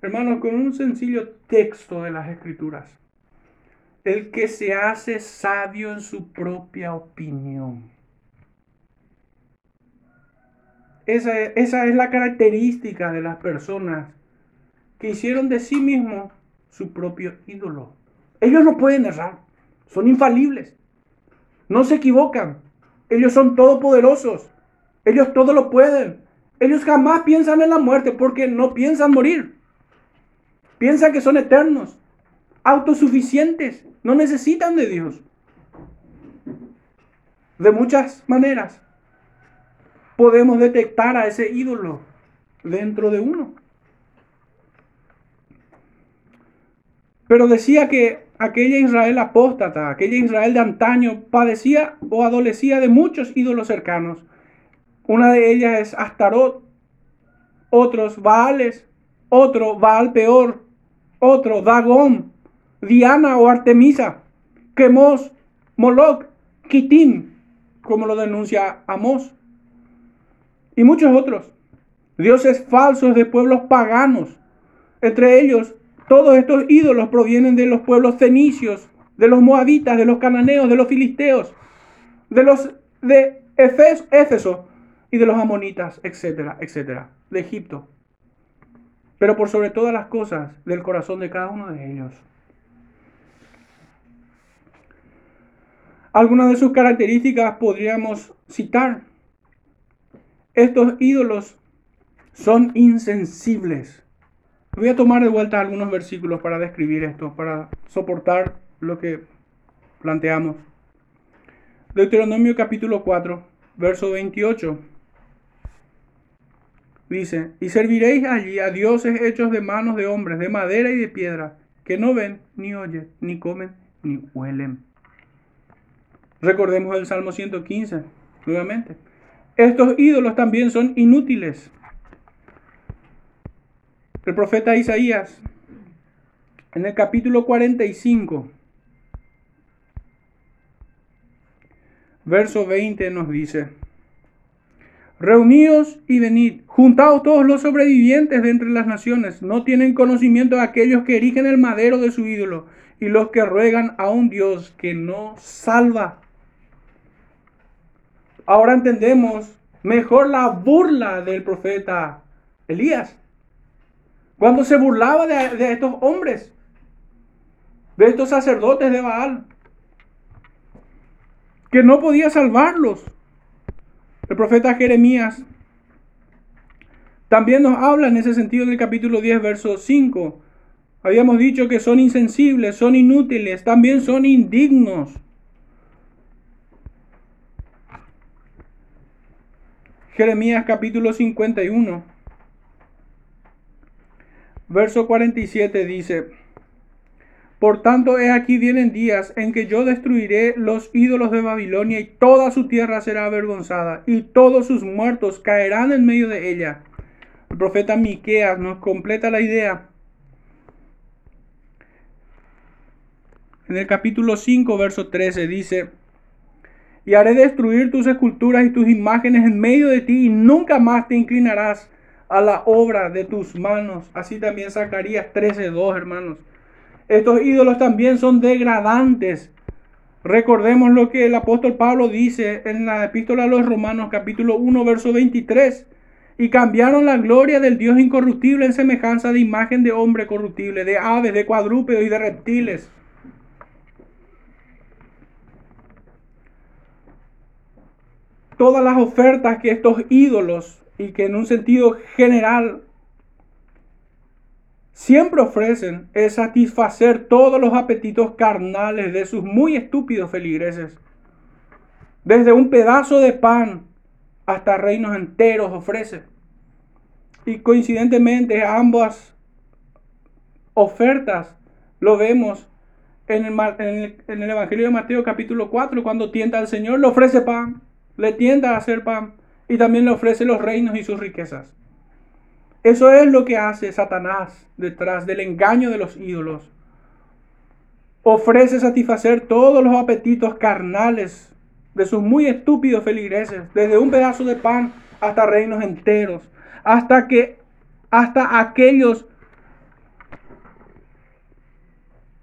Hermanos, con un sencillo texto de las escrituras. El que se hace sabio en su propia opinión. Esa, esa es la característica de las personas que hicieron de sí mismo su propio ídolo. Ellos no pueden errar, son infalibles, no se equivocan, ellos son todopoderosos, ellos todo lo pueden, ellos jamás piensan en la muerte porque no piensan morir, piensan que son eternos, autosuficientes, no necesitan de Dios. De muchas maneras podemos detectar a ese ídolo dentro de uno. Pero decía que aquella Israel apóstata, aquella Israel de antaño, padecía o adolecía de muchos ídolos cercanos. Una de ellas es Astarot, otros Baales, otro Baal peor, otro, Dagón, Diana o Artemisa, Quemos, Moloch, Kitim, como lo denuncia Amós, y muchos otros. Dioses falsos de pueblos paganos. Entre ellos, todos estos ídolos provienen de los pueblos fenicios, de los moabitas, de los cananeos, de los filisteos, de los de Éfeso y de los amonitas, etcétera, etcétera, de Egipto. Pero por sobre todas las cosas, del corazón de cada uno de ellos. Algunas de sus características podríamos citar. Estos ídolos son insensibles. Voy a tomar de vuelta algunos versículos para describir esto, para soportar lo que planteamos. Deuteronomio capítulo 4, verso 28. Dice, y serviréis allí a dioses hechos de manos de hombres, de madera y de piedra, que no ven, ni oyen, ni comen, ni huelen. Recordemos el Salmo 115, nuevamente. Estos ídolos también son inútiles. El profeta Isaías, en el capítulo 45, verso 20 nos dice, Reuníos y venid, juntaos todos los sobrevivientes de entre las naciones, no tienen conocimiento de aquellos que erigen el madero de su ídolo y los que ruegan a un Dios que no salva. Ahora entendemos mejor la burla del profeta Elías, cuando se burlaba de, de estos hombres, de estos sacerdotes de Baal que no podía salvarlos. El profeta Jeremías también nos habla en ese sentido en el capítulo 10, verso 5. Habíamos dicho que son insensibles, son inútiles, también son indignos. Jeremías capítulo 51, verso 47 dice, por tanto, he aquí vienen días en que yo destruiré los ídolos de Babilonia y toda su tierra será avergonzada y todos sus muertos caerán en medio de ella. El profeta Miqueas nos completa la idea. En el capítulo 5, verso 13 dice, y haré destruir tus esculturas y tus imágenes en medio de ti y nunca más te inclinarás a la obra de tus manos. Así también Zacarías 13.2, hermanos. Estos ídolos también son degradantes. Recordemos lo que el apóstol Pablo dice en la epístola a los Romanos capítulo 1 verso 23. Y cambiaron la gloria del Dios incorruptible en semejanza de imagen de hombre corruptible, de aves, de cuadrúpedos y de reptiles. Todas las ofertas que estos ídolos y que en un sentido general siempre ofrecen es satisfacer todos los apetitos carnales de sus muy estúpidos feligreses. Desde un pedazo de pan hasta reinos enteros ofrece. Y coincidentemente ambas ofertas lo vemos en el, en el, Evangelio de Mateo capítulo 4, cuando tienta al Señor, le ofrece pan, le tienta a hacer pan y también le ofrece los reinos y sus riquezas. Eso es lo que hace Satanás detrás del engaño de los ídolos. Ofrece satisfacer todos los apetitos carnales de sus muy estúpidos feligreses, desde un pedazo de pan hasta reinos enteros, hasta que hasta aquellos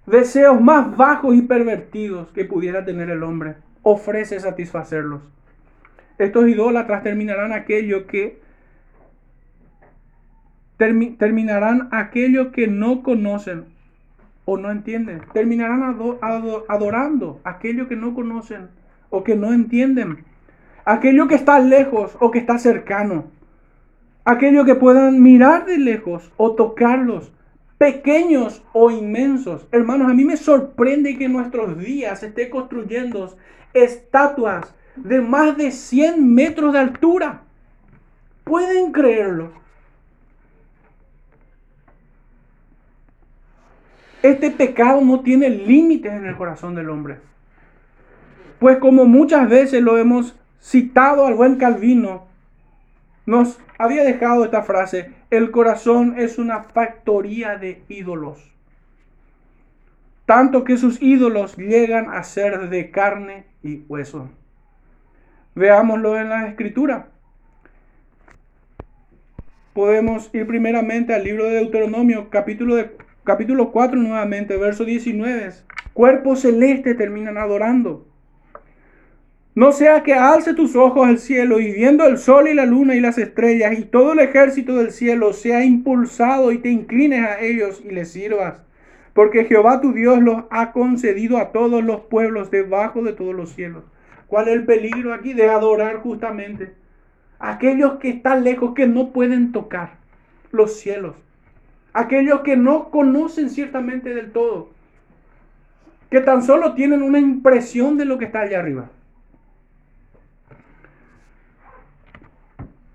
deseos más bajos y pervertidos que pudiera tener el hombre, ofrece satisfacerlos. Estos idólatras terminarán aquello que terminarán aquello que no conocen o no entienden. Terminarán adorando aquello que no conocen o que no entienden. Aquello que está lejos o que está cercano. Aquello que puedan mirar de lejos o tocarlos. Pequeños o inmensos. Hermanos, a mí me sorprende que en nuestros días esté construyendo estatuas de más de 100 metros de altura. ¿Pueden creerlo? Este pecado no tiene límites en el corazón del hombre. Pues como muchas veces lo hemos citado al buen Calvino, nos había dejado esta frase, el corazón es una factoría de ídolos. tanto que sus ídolos llegan a ser de carne y hueso. Veámoslo en la escritura. Podemos ir primeramente al libro de Deuteronomio, capítulo, de, capítulo 4 nuevamente, verso 19. Cuerpos celestes terminan adorando. No sea que alce tus ojos al cielo y viendo el sol y la luna y las estrellas y todo el ejército del cielo sea impulsado y te inclines a ellos y les sirvas. Porque Jehová tu Dios los ha concedido a todos los pueblos debajo de todos los cielos. ¿Cuál es el peligro aquí de adorar justamente? Aquellos que están lejos, que no pueden tocar los cielos. Aquellos que no conocen ciertamente del todo. Que tan solo tienen una impresión de lo que está allá arriba.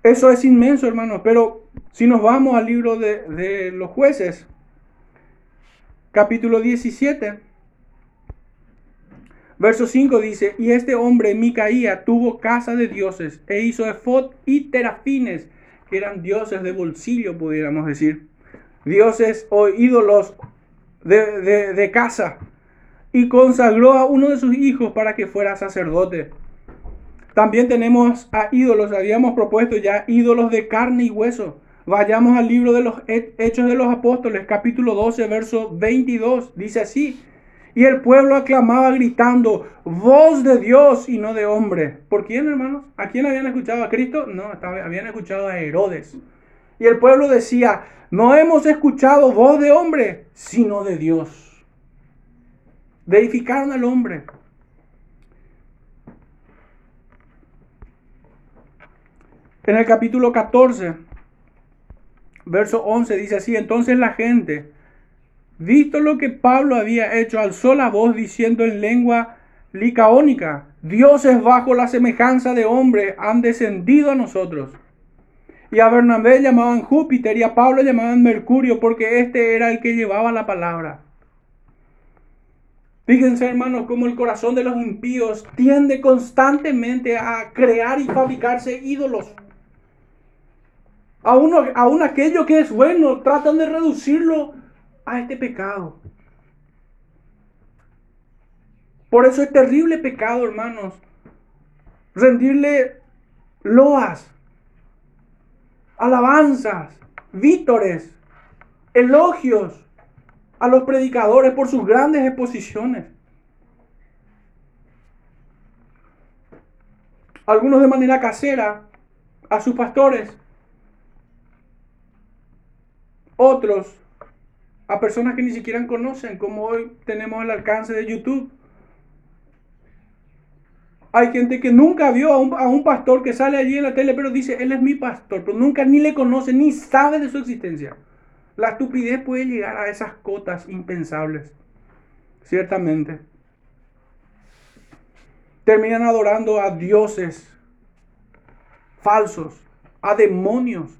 Eso es inmenso, hermano. Pero si nos vamos al libro de, de los jueces, capítulo 17, verso 5 dice, y este hombre, Micaía, tuvo casa de dioses e hizo efod y terafines, que eran dioses de bolsillo, pudiéramos decir. Dioses o ídolos de, de casa. Y consagró a uno de sus hijos para que fuera sacerdote. También tenemos a ídolos, habíamos propuesto ya ídolos de carne y hueso. Vayamos al libro de los Hechos de los Apóstoles, capítulo 12, verso 22. Dice así, y el pueblo aclamaba gritando, voz de Dios y no de hombre. ¿Por quién, hermanos? ¿A quién habían escuchado? ¿A Cristo? No, habían escuchado a Herodes. Y el pueblo decía, no hemos escuchado voz de hombre, sino de Dios. Deificaron al hombre. En el capítulo 14, verso 11 dice así, entonces la gente, visto lo que Pablo había hecho, alzó la voz diciendo en lengua licaónica, dioses bajo la semejanza de hombre han descendido a nosotros. Y a Bernabé llamaban Júpiter y a Pablo llamaban Mercurio porque este era el que llevaba la palabra. Fíjense hermanos cómo el corazón de los impíos tiende constantemente a crear y fabricarse ídolos. Aún, aquello que es bueno, tratan de reducirlo a este pecado. Por eso es terrible pecado, hermanos. Rendirle loas, alabanzas, vítores, elogios a los predicadores por sus grandes exposiciones. Algunos de manera casera a sus pastores otros a personas que ni siquiera conocen, como hoy tenemos el alcance de YouTube. Hay gente que nunca vio a un, pastor que sale allí en la tele, pero dice, él es mi pastor, pero nunca ni le conoce, ni sabe de su existencia. La estupidez puede llegar a esas cotas impensables, ciertamente. Terminan adorando a dioses falsos, a demonios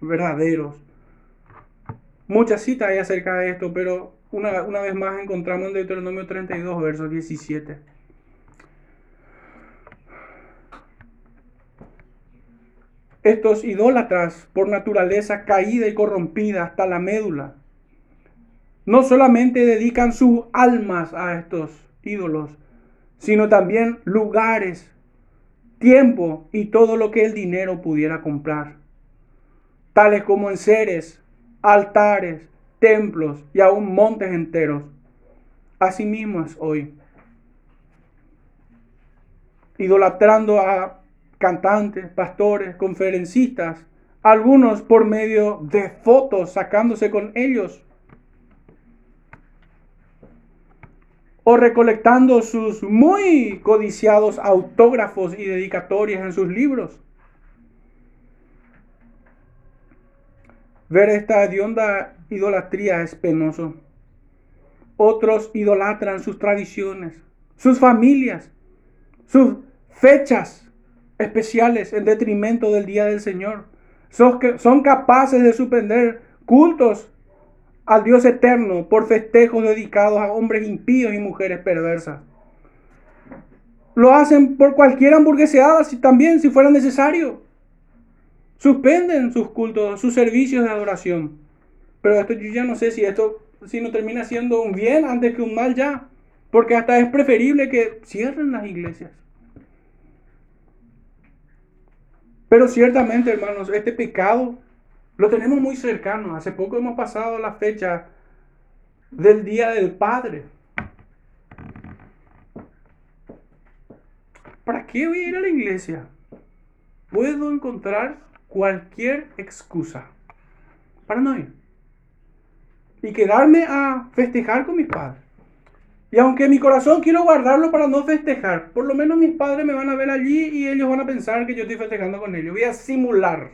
verdaderos. Muchas citas hay acerca de esto, pero una, una vez más encontramos en Deuteronomio 32, verso 17. Estos idólatras, por naturaleza caída y corrompida hasta la médula, no solamente dedican sus almas a estos ídolos, sino también lugares, tiempo y todo lo que el dinero pudiera comprar, tales como en seres, altares, templos y aún montes enteros. Asimismo es hoy. Idolatrando a cantantes, pastores, conferencistas, algunos por medio de fotos, sacándose con ellos. O recolectando sus muy codiciados autógrafos y dedicatorias en sus libros. Ver esta hedionda idolatría es penoso. Otros idolatran sus tradiciones, sus familias, sus fechas especiales en detrimento del día del Señor. Son, capaces de suspender cultos al Dios eterno por festejos dedicados a hombres impíos y mujeres perversas. Lo hacen por cualquier hamburgueseada si, también, si fuera necesario. Suspenden sus cultos, sus servicios de adoración. Pero esto yo ya no sé si esto sino termina siendo un bien antes que un mal ya. Porque hasta es preferible que cierren las iglesias. Pero ciertamente, hermanos, este pecado lo tenemos muy cercano. Hace poco hemos pasado la fecha del Día del Padre. ¿Para qué voy a ir a la iglesia? Puedo encontrar cualquier excusa para no ir. Y quedarme a festejar con mis padres. Y aunque mi corazón quiero guardarlo para no festejar, por lo menos mis padres me van a ver allí y ellos van a pensar que yo estoy festejando con ellos. Voy a simular.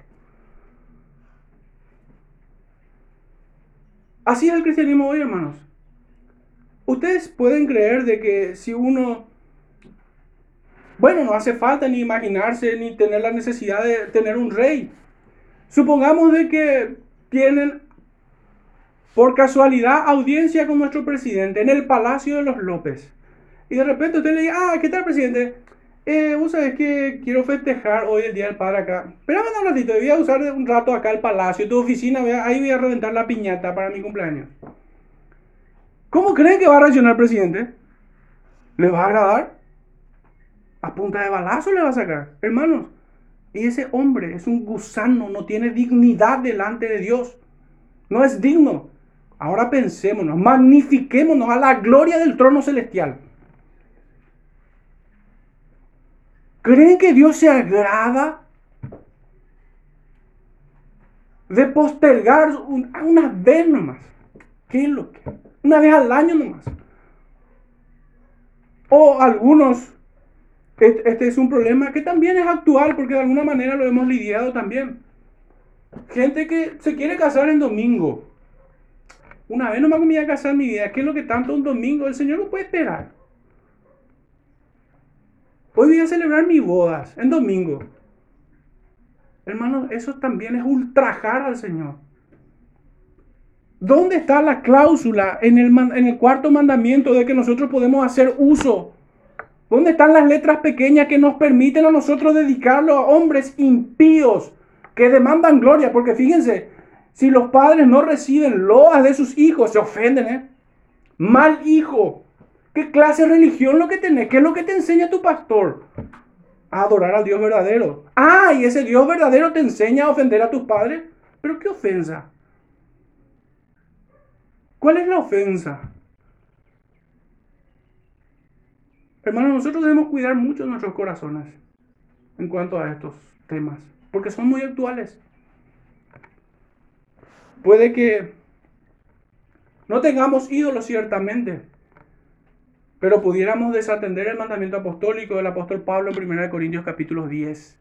Así es el cristianismo hoy, hermanos. Ustedes pueden creer de que si uno, bueno, no hace falta ni imaginarse ni tener la necesidad de tener un rey. Supongamos de que tienen por casualidad audiencia con nuestro presidente en el Palacio de los López. Y de repente usted le dice, ah, ¿qué tal, presidente? Eh, vos sabés que quiero festejar hoy el Día del Padre acá. Espérame un ratito, voy a usar un rato acá el palacio, tu oficina, ahí voy a reventar la piñata para mi cumpleaños. ¿Cómo creen que va a reaccionar el presidente? ¿Le va a agradar? A punta de balazo le va a sacar. Hermanos, y ese hombre es un gusano, no tiene dignidad delante de Dios. No es digno. Ahora pensémonos, magnifiquémonos a la gloria del trono celestial. ¿Creen que Dios se agrada de postergar una vez nomás? ¿Qué es lo que? Una vez al año nomás. O algunos, este es un problema que también es actual porque de alguna manera lo hemos lidiado también. Gente que se quiere casar en domingo. Una vez no me voy a casar mi vida. ¿Qué es lo que tanto un domingo? El Señor no puede esperar. Hoy voy a celebrar mis bodas en domingo. Hermano, eso también es ultrajar al Señor. ¿Dónde está la cláusula en el cuarto mandamiento de que nosotros podemos hacer uso? ¿Dónde están las letras pequeñas que nos permiten a nosotros dedicarlo a hombres impíos que demandan gloria? Porque fíjense, si los padres no reciben loas de sus hijos, se ofenden, ¿eh? Mal hijo. ¿Qué clase de religión lo que tenés? ¿Qué es lo que te enseña tu pastor? A adorar al Dios verdadero. Ah, y ese Dios verdadero te enseña a ofender a tus padres. Pero qué ofensa. ¿Cuál es la ofensa? Hermanos, nosotros debemos cuidar mucho nuestros corazones en cuanto a estos temas, porque son muy actuales. Puede que no tengamos ídolos ciertamente, pero pudiéramos desatender el mandamiento apostólico del apóstol Pablo en 1 Corintios capítulo 10.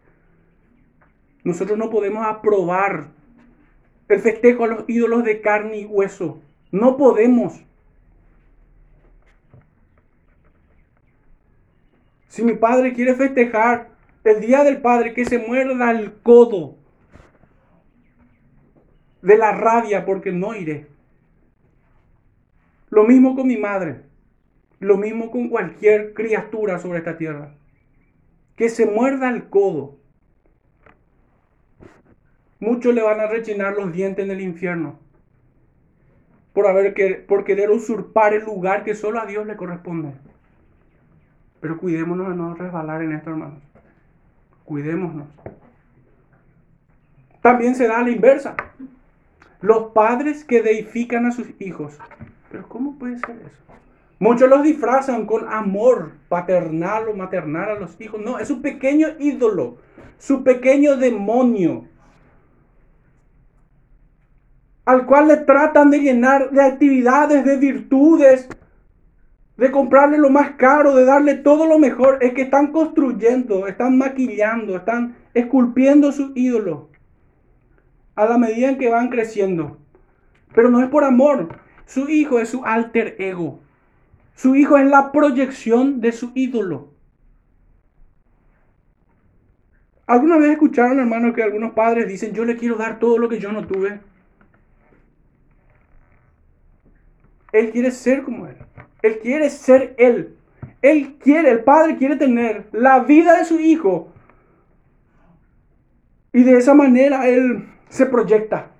Nosotros no podemos aprobar el festejo a los ídolos de carne y hueso. No podemos. Si mi padre quiere festejar el día del padre, que se muerda el codo de la rabia porque no iré. Lo mismo con mi madre. Lo mismo con cualquier criatura sobre esta tierra. Que se muerda el codo. Muchos le van a rechinar los dientes en el infierno. Por, haber por querer usurpar el lugar que solo a Dios le corresponde. Pero cuidémonos de no resbalar en esto, hermanos. Cuidémonos. También se da a la inversa. Los padres que deifican a sus hijos. Pero ¿cómo puede ser eso? Muchos los disfrazan con amor paternal o maternal a los hijos. No, es un pequeño ídolo, su pequeño demonio, al cual le tratan de llenar de actividades, de virtudes, de comprarle lo más caro, de darle todo lo mejor. Es que están construyendo, están maquillando, están esculpiendo su ídolo a la medida en que van creciendo. Pero no es por amor. Su hijo es su alter ego. Su hijo es la proyección de su ídolo. ¿Alguna vez escucharon, hermano, que algunos padres dicen, yo le quiero dar todo lo que yo no tuve? Él quiere ser como él. Él quiere ser él. Él quiere, el padre quiere tener la vida de su hijo. Y de esa manera él se proyecta.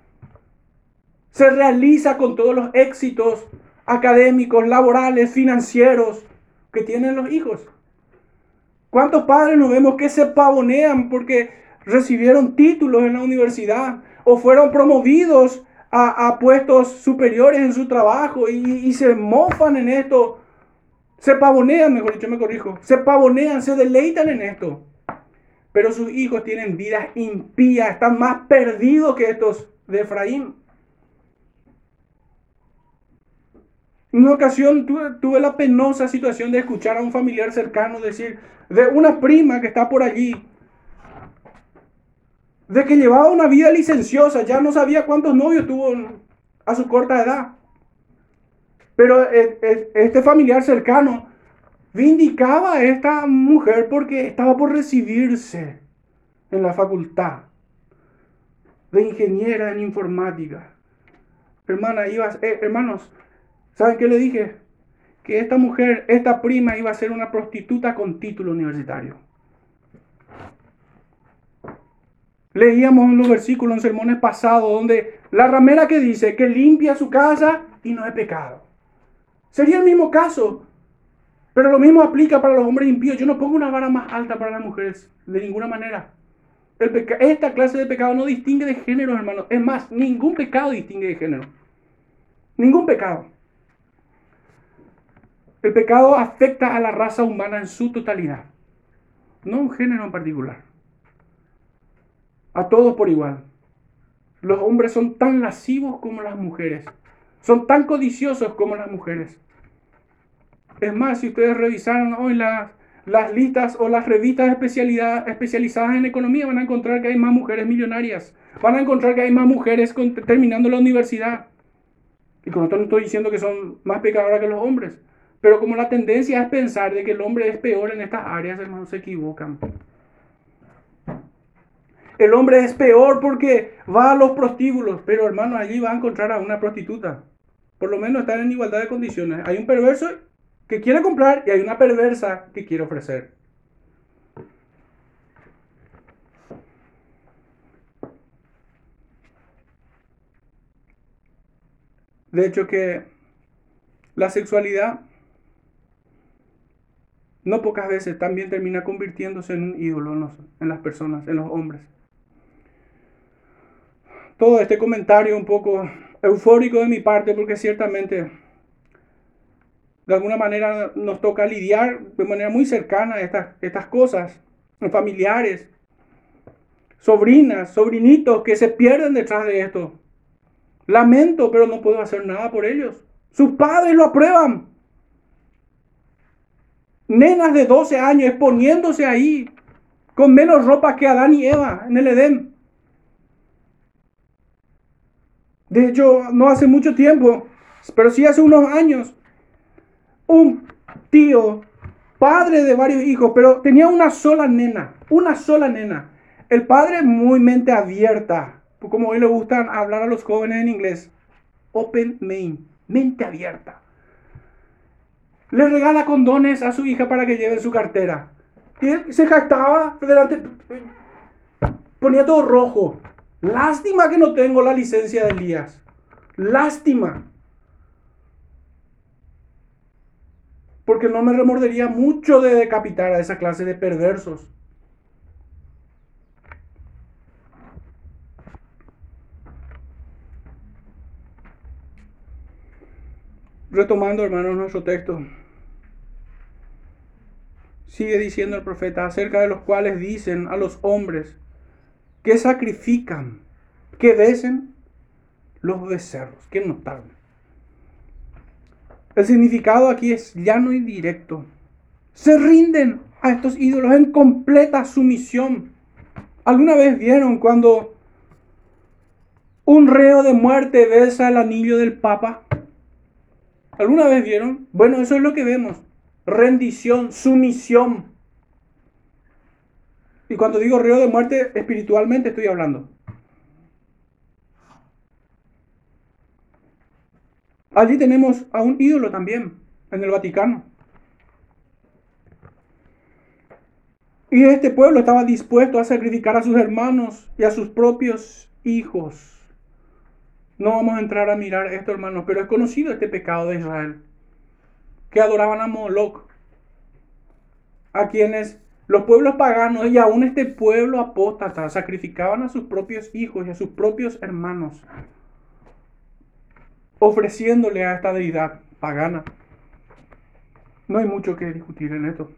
se realiza con todos los éxitos académicos, laborales, financieros que tienen los hijos. ¿Cuántos padres nos vemos que se pavonean porque recibieron títulos en la universidad o fueron promovidos a, puestos superiores en su trabajo y, se mofan en esto? Se pavonean, mejor dicho, me corrijo. Se pavonean, se deleitan en esto. Pero sus hijos tienen vidas impías, están más perdidos que estos de Efraín. En una ocasión tuve, la penosa situación de escuchar a un familiar cercano decir, de una prima que está por allí, de que llevaba una vida licenciosa, ya no sabía cuántos novios tuvo a su corta edad. Pero eh, eh, este familiar cercano vindicaba a esta mujer porque estaba por recibirse en la facultad de ingeniera en informática. Hermana, ibas, eh, hermanos, ¿Saben qué le dije? Que esta mujer, esta prima iba a ser una prostituta con título universitario. Leíamos en los versículos en sermones pasados donde la ramera que dice que limpia su casa y no es pecado. Sería el mismo caso, pero lo mismo aplica para los hombres impíos. Yo no pongo una vara más alta para las mujeres, de ninguna manera. esta clase de pecado no distingue de género, hermanos. Es más, ningún pecado distingue de género. Ningún pecado. El pecado afecta a la raza humana en su totalidad, no un género en particular. A todos por igual. Los hombres son tan lascivos como las mujeres. Son tan codiciosos como las mujeres. Es más, si ustedes revisaron hoy las, listas o las revistas especializadas en economía, van a encontrar que hay más mujeres millonarias. Van a encontrar que hay más mujeres terminando la universidad. Y con esto no estoy diciendo que son más pecadoras que los hombres. Pero como la tendencia es pensar de que el hombre es peor en estas áreas, hermanos, se equivocan. El hombre es peor porque va a los prostíbulos, pero hermano, allí va a encontrar a una prostituta. Por lo menos están en igualdad de condiciones. Hay un perverso que quiere comprar y hay una perversa que quiere ofrecer. De hecho que la sexualidad no pocas veces también termina convirtiéndose en un ídolo en, las personas, en los hombres. Todo este comentario un poco eufórico de mi parte porque ciertamente de alguna manera nos toca lidiar de manera muy cercana estas, estas cosas, familiares, sobrinas, sobrinitos que se pierden detrás de esto. Lamento, pero no puedo hacer nada por ellos. Sus padres lo aprueban nenas de 12 años exponiéndose ahí con menos ropa que Adán y Eva en el Edén. De hecho, no hace mucho tiempo, pero sí hace unos años, un tío, padre de varios hijos, pero tenía una sola nena, una sola nena. El padre muy mente abierta, como hoy le gustan hablar a los jóvenes en inglés, open main, mente abierta le regala condones a su hija para que lleve su cartera. Y él se jactaba delante, ponía todo rojo. Lástima que no tengo la licencia de Elías. Lástima. Porque no me remordería mucho de decapitar a esa clase de perversos. Retomando, hermanos, nuestro texto. Sigue diciendo el profeta acerca de los cuales dicen a los hombres que sacrifican, que besen los becerros. Qué notable. El significado aquí es llano y directo. Se rinden a estos ídolos en completa sumisión. ¿Alguna vez vieron cuando un reo de muerte besa el anillo del Papa? ¿Alguna vez vieron? Bueno, eso es lo que vemos. Rendición, sumisión. Y cuando digo reo de muerte, espiritualmente estoy hablando. Allí tenemos a un ídolo también, en el Vaticano. Y este pueblo estaba dispuesto a sacrificar a sus hermanos y a sus propios hijos No vamos a entrar a mirar esto, hermanos, pero es conocido este pecado de Israel, que adoraban a Moloch, a quienes los pueblos paganos y aún este pueblo apóstata sacrificaban a sus propios hijos y a sus propios hermanos, ofreciéndole a esta deidad pagana. No hay mucho que discutir en esto.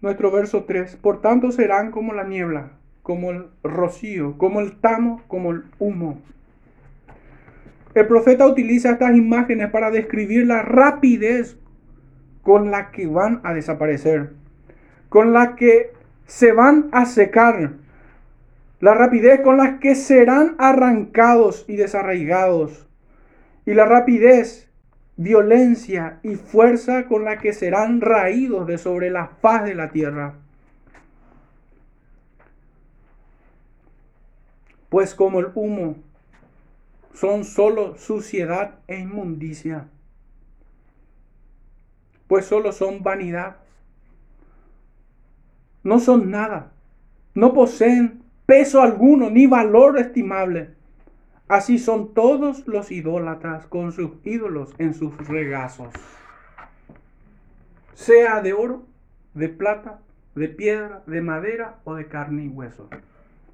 Nuestro verso 3, por tanto serán como la niebla, como el rocío, como el tamo, como el humo. El profeta utiliza estas imágenes para describir la rapidez con la que van a desaparecer, con la que se van a secar, la rapidez con la que serán arrancados y desarraigados, y la rapidez violencia y fuerza con la que serán raídos de sobre la faz de la tierra. Pues como el humo son solo suciedad e inmundicia, pues solo son vanidad, no son nada, no poseen peso alguno ni valor estimable Así son todos los idólatras con sus ídolos en sus regazos. Sea de oro, de plata, de piedra, de madera o de carne y hueso.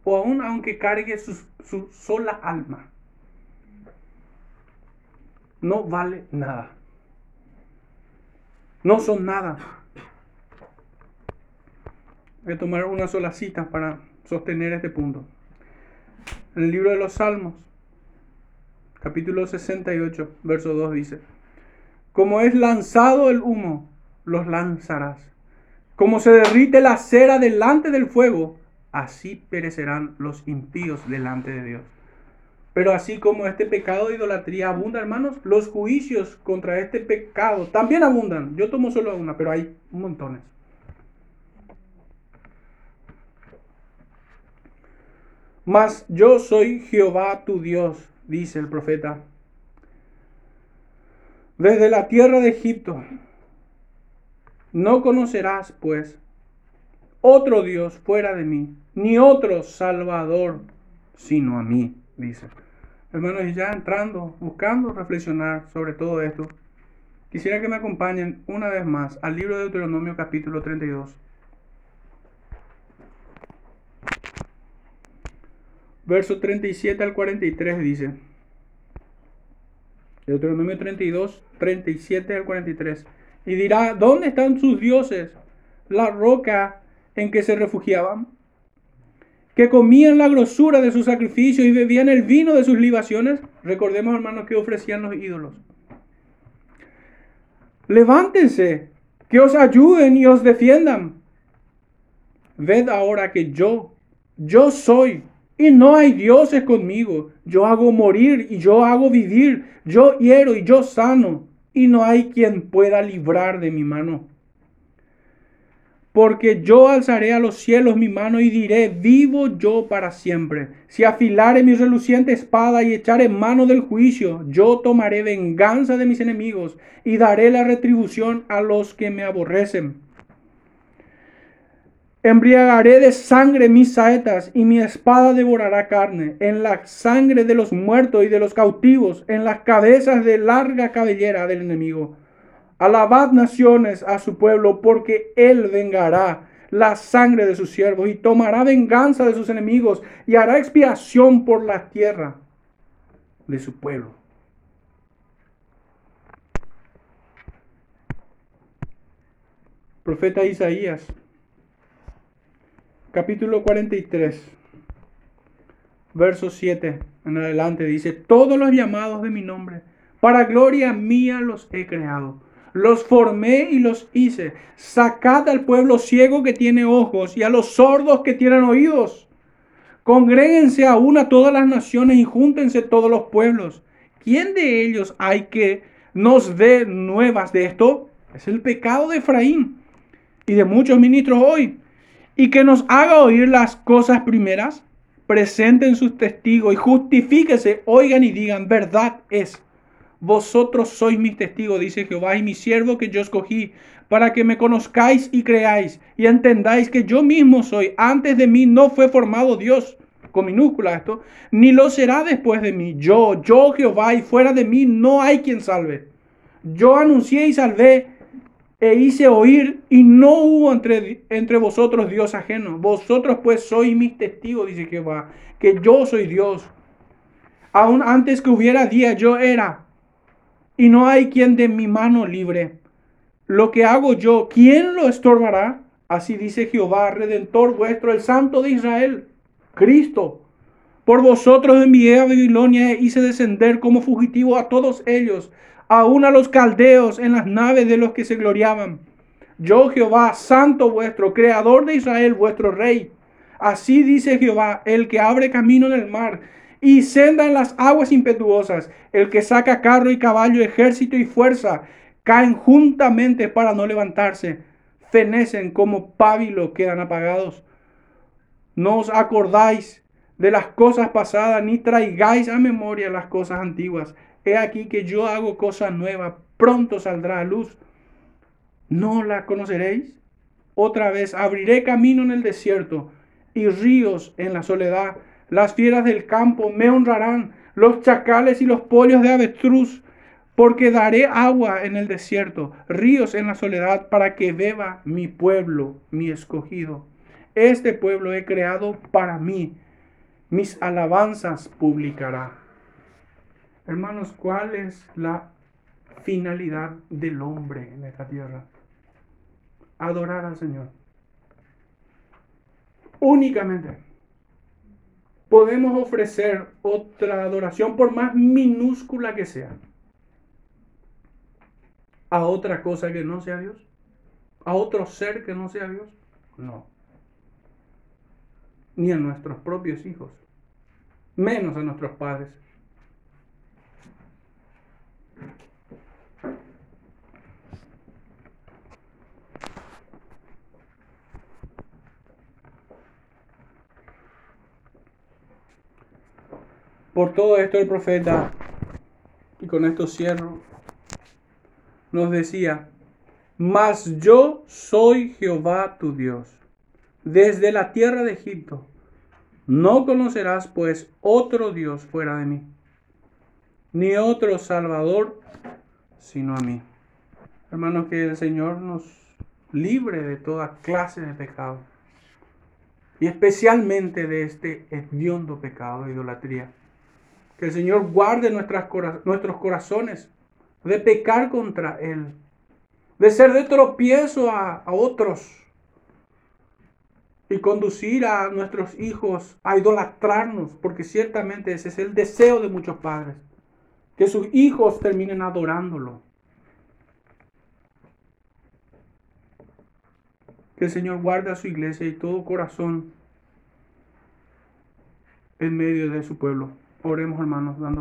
O aún aunque cargue su, su sola alma. No vale nada. No son nada. Voy a tomar una sola cita para sostener este punto. En el libro de los Salmos, capítulo 68, verso 2 dice, como es lanzado el humo, los lanzarás. Como se derrite la cera delante del fuego, así perecerán los impíos delante de Dios. Pero así como este pecado de idolatría abunda, hermanos, los juicios contra este pecado también abundan. Yo tomo solo una, pero hay montones. Mas yo soy Jehová tu Dios, dice el profeta. Desde la tierra de Egipto no conocerás, pues, otro Dios fuera de mí, ni otro Salvador sino a mí, dice. Hermanos, ya entrando, buscando reflexionar sobre todo esto, quisiera que me acompañen una vez más al libro de Deuteronomio capítulo 32. Verso 37 al 43 dice, Deuteronomio 32, 37 al 43, y dirá, ¿dónde están sus dioses? La roca en que se refugiaban, que comían la grosura de sus sacrificios y bebían el vino de sus libaciones. Recordemos, hermanos, que ofrecían los ídolos. Levántense, que os ayuden y os defiendan. Ved ahora que yo, yo soy y no hay dioses conmigo. Yo hago morir y yo hago vivir. Yo hiero y yo sano. Y no hay quien pueda librar de mi mano. Porque yo alzaré a los cielos mi mano y diré, vivo yo para siempre. Si afilare mi reluciente espada y echaré mano del juicio, yo tomaré venganza de mis enemigos y daré la retribución a los que me aborrecen Embriagaré de sangre mis saetas y mi espada devorará carne, en la sangre de los muertos y de los cautivos, en las cabezas de larga cabellera del enemigo. Alabad naciones a su pueblo, porque él vengará la sangre de sus siervos y tomará venganza de sus enemigos y hará expiación por la tierra de su pueblo. Profeta Isaías capítulo 43, verso 7 en adelante dice, todos los llamados de mi nombre, para gloria mía los he creado. Los formé y los hice. Sacad al pueblo ciego que tiene ojos y a los sordos que tienen oídos. Congréguense a todas las naciones y júntense todos los pueblos. ¿Quién de ellos hay que nos dé nuevas de esto? Es el pecado de Efraín y de muchos ministros hoy y que nos haga oír las cosas primeras, presenten sus testigos y justifíquese, oigan y digan, verdad es. Vosotros sois mis testigos, dice Jehová, y mi siervo que yo escogí, para que me conozcáis y creáis, y entendáis que yo mismo soy. Antes de mí no fue formado Dios, con minúscula esto, ni lo será después de mí. Yo, yo Jehová, y fuera de mí no hay quien salve. Yo anuncié y salvé e hice oír, y no hubo entre, entre vosotros Dios ajeno. Vosotros pues sois mis testigos, dice Jehová, que yo soy Dios. Aún antes que hubiera día, yo era, y no hay quien de mi mano libre. Lo que hago yo, ¿quién lo estorbará? Así dice Jehová, redentor vuestro, el Santo de Israel, Cristo. Por vosotros envié a Babilonia e hice descender como fugitivo a todos ellos aún a los caldeos en las naves de los que se gloriaban. Yo Jehová, santo vuestro, creador de Israel, vuestro rey. Así dice Jehová, el que abre camino en el mar y senda en las aguas impetuosas, el que saca carro y caballo, ejército y fuerza, caen juntamente para no levantarse, fenecen como pábilo, quedan apagados. No os acordáis de las cosas pasadas, ni traigáis a memoria las cosas antiguas. He aquí que yo hago cosa nueva, pronto saldrá a luz. ¿No la conoceréis? Otra vez abriré camino en el desierto y ríos en la soledad. Las fieras del campo me honrarán, los chacales y los pollos de avestruz, porque daré agua en el desierto, ríos en la soledad, para que beba mi pueblo, mi escogido. Este pueblo he creado para mí, mis alabanzas publicará. Hermanos, ¿cuál es la finalidad del hombre en esta tierra? Adorar al Señor. Únicamente. Podemos ofrecer otra adoración, por más minúscula que sea, a otra cosa que no sea Dios, a otro ser que no sea Dios. No. Ni a nuestros propios hijos, menos a nuestros padres. Por todo esto el profeta, y con esto cierro, nos decía, mas yo soy Jehová tu Dios, desde la tierra de Egipto. No conocerás pues otro Dios fuera de mí, ni otro Salvador sino a mí. Hermanos, que el Señor nos libre de toda clase de pecado, y especialmente de este hediondo pecado de idolatría. Que el Señor guarde nuestras, nuestros corazones de pecar contra Él, de ser de tropiezo a, a otros y conducir a nuestros hijos a idolatrarnos, porque ciertamente ese es el deseo de muchos padres, que sus hijos terminen adorándolo. Que el Señor guarde a su iglesia y todo corazón en medio de su pueblo. Oremos hermanos, dando